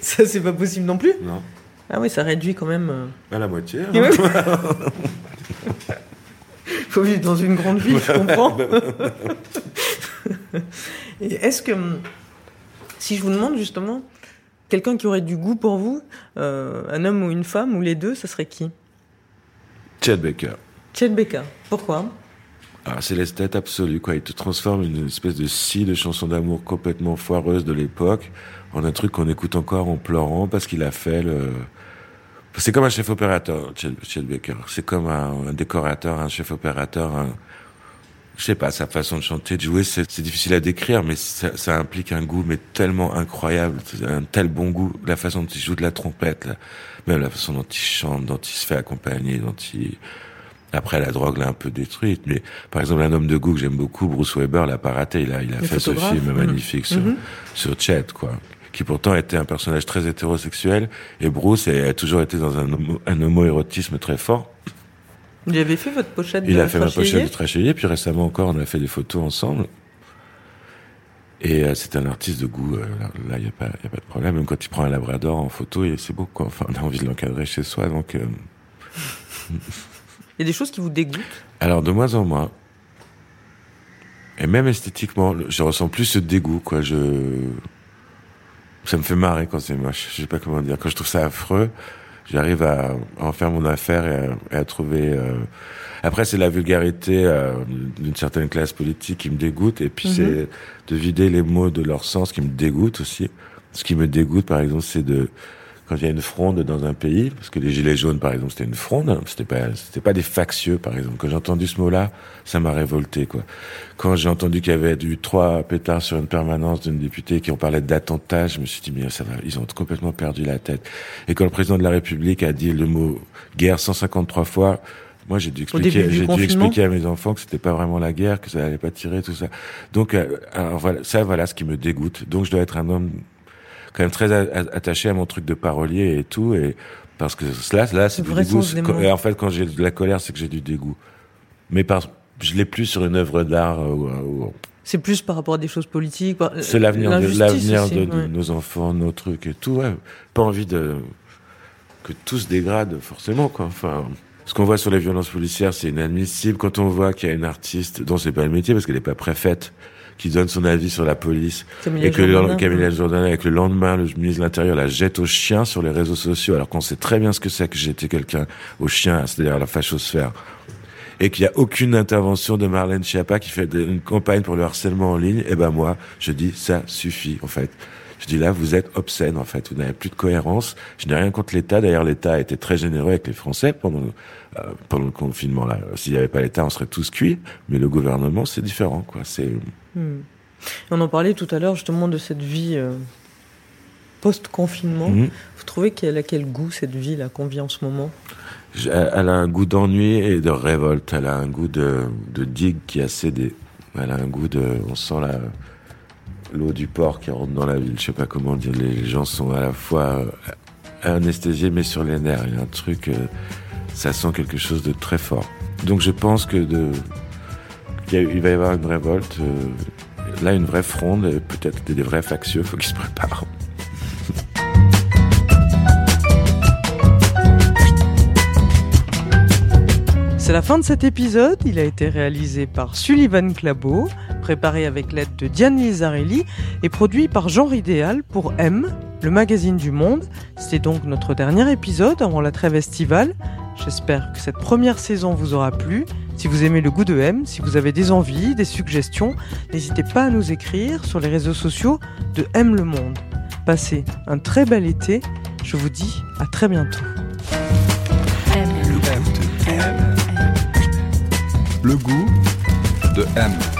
Ça c'est pas possible non plus? non. Ah oui, ça réduit quand même. euh. À la moitié. hein. Et ouais. [LAUGHS] Faut vivre dans une grande ville, je comprends. [LAUGHS] Et est-ce que, hum, si je vous demande justement, quelqu'un qui aurait du goût pour vous, euh, un homme ou une femme, ou les deux, ça serait qui? Chet Baker. Chet Baker. Pourquoi? Ah, c'est l'esthète absolue, quoi. Il te transforme une espèce de scie de chanson d'amour complètement foireuse de l'époque en un truc qu'on écoute encore en pleurant parce qu'il a fait le... C'est comme un chef opérateur, Chet, Baker. C'est comme un, décorateur, un chef opérateur, un... Je sais pas, sa façon de chanter, de jouer, c'est difficile à décrire, mais ça, ça implique un goût, mais tellement incroyable, un tel bon goût, la façon dont il joue de la trompette, là. même la façon dont il chante, dont il se fait accompagner, dont il... Après, la drogue l'a un peu détruite, mais par exemple, un homme de goût que j'aime beaucoup, Bruce Weber, l'a pas raté. Il a, il a fait ce film Mhm. magnifique sur, Mhm. sur Chet, quoi. Qui pourtant était un personnage très hétérosexuel. Et Bruce a, toujours été dans un, homo- un homo-érotisme très fort. Il avait fait votre pochette Il de a fait ma pochette de Trachelier, puis récemment encore, on a fait des photos ensemble. Et euh, c'est un artiste de goût, euh, là, il n'y a, pas- y a pas de problème. Même quand il prend un labrador en photo, c'est beau, quoi. Enfin, on a envie de l'encadrer chez soi, donc... euh, Il y a des choses qui vous dégoûtent Alors, de moins en moins. Et même esthétiquement, je ressens plus ce dégoût, quoi. Je... Ça me fait marrer quand c'est moche. Je sais pas comment dire. Quand je trouve ça affreux, j'arrive à en faire mon affaire et à, et à trouver... euh, Après, c'est la vulgarité euh, d'une certaine classe politique qui me dégoûte. Et puis, Mhm. c'est de vider les mots de leur sens qui me dégoûte aussi. Ce qui me dégoûte, par exemple, c'est de quand il y a une fronde dans un pays, parce que les gilets jaunes, par exemple, c'était une fronde, hein, c'était pas, c'était pas des factieux, par exemple. Quand j'ai entendu ce mot-là, ça m'a révolté, quoi. Quand j'ai entendu qu'il y avait eu trois pétards sur une permanence d'une députée qui ont parlé d'attentat, je me suis dit, mais ça va, ils ont complètement perdu la tête. Et quand le président de la République a dit le mot guerre 153 fois, moi, j'ai dû expliquer, j'ai dû expliquer à mes enfants que c'était pas vraiment la guerre, que ça allait pas tirer, tout ça. Donc, euh, alors voilà, ça, voilà ce qui me dégoûte. Donc, je dois être un homme quand même très attaché à mon truc de parolier et tout, et parce que là, là, c'est du dégoût. et en fait, quand j'ai de la colère, c'est que j'ai du dégoût. Mais par, je l'ai plus sur une œuvre d'art. euh, C'est plus par rapport à des choses politiques. par- c'est l'avenir, de, l'injustice l'avenir aussi, de, de ouais. nos enfants, nos trucs et tout. Ouais. Pas envie de que tout se dégrade forcément, quoi. Enfin. Ce qu'on voit sur les violences policières, c'est inadmissible. Quand on voit qu'il y a une artiste dont c'est pas le métier, parce qu'elle n'est pas préfète, qui donne son avis sur la police, et que le, Jordan, Camilla Jordan, avec le lendemain, le ministre de l'Intérieur la jette au chien sur les réseaux sociaux, alors qu'on sait très bien ce que c'est que jeter quelqu'un au chien, c'est-à-dire à la fachosphère. Et qu'il n'y a aucune intervention de Marlène Schiappa qui fait une campagne pour le harcèlement en ligne, et ben moi, je dis, ça suffit, en fait. Je dis là, vous êtes obscène, en fait. Vous n'avez plus de cohérence. Je n'ai rien contre l'État. D'ailleurs, l'État a été très généreux avec les Français pendant, le- pendant le confinement, là. S'il n'y avait pas l'État, on serait tous cuits. Mais le gouvernement, c'est différent, quoi. C'est, Hmm. On en parlait tout à l'heure justement de cette vie euh, post-confinement. Mhm. Vous trouvez qu'elle a quel goût cette ville à qu'on vit en ce moment? Elle a un goût d'ennui et de révolte. Elle a un goût de, de digue qui a cédé. Elle a un goût de. On sent la l'eau du port qui rentre dans la ville. Je sais pas comment dire. Les gens sont à la fois euh, anesthésiés mais sur les nerfs. Il y a un truc. euh, ça sent quelque chose de très fort. Donc je pense que de qu'il va y avoir une révolte. euh, là, une vraie fronde, peut-être des, des vrais factieux. Faut qu'ils se préparent. C'est la fin de cet épisode. Il a été réalisé par Sullivan Clabot, préparé avec l'aide de Diane Lizarelli et produit par Genre Idéal pour M, le magazine du monde. C'était donc notre dernier épisode avant la trêve estivale. J'espère que cette première saison vous aura plu. Si vous aimez le goût de M, si vous avez des envies, des suggestions, n'hésitez pas à nous écrire sur les réseaux sociaux de M le monde. Passez un très bel été. Je vous dis à très bientôt. Le goût de M.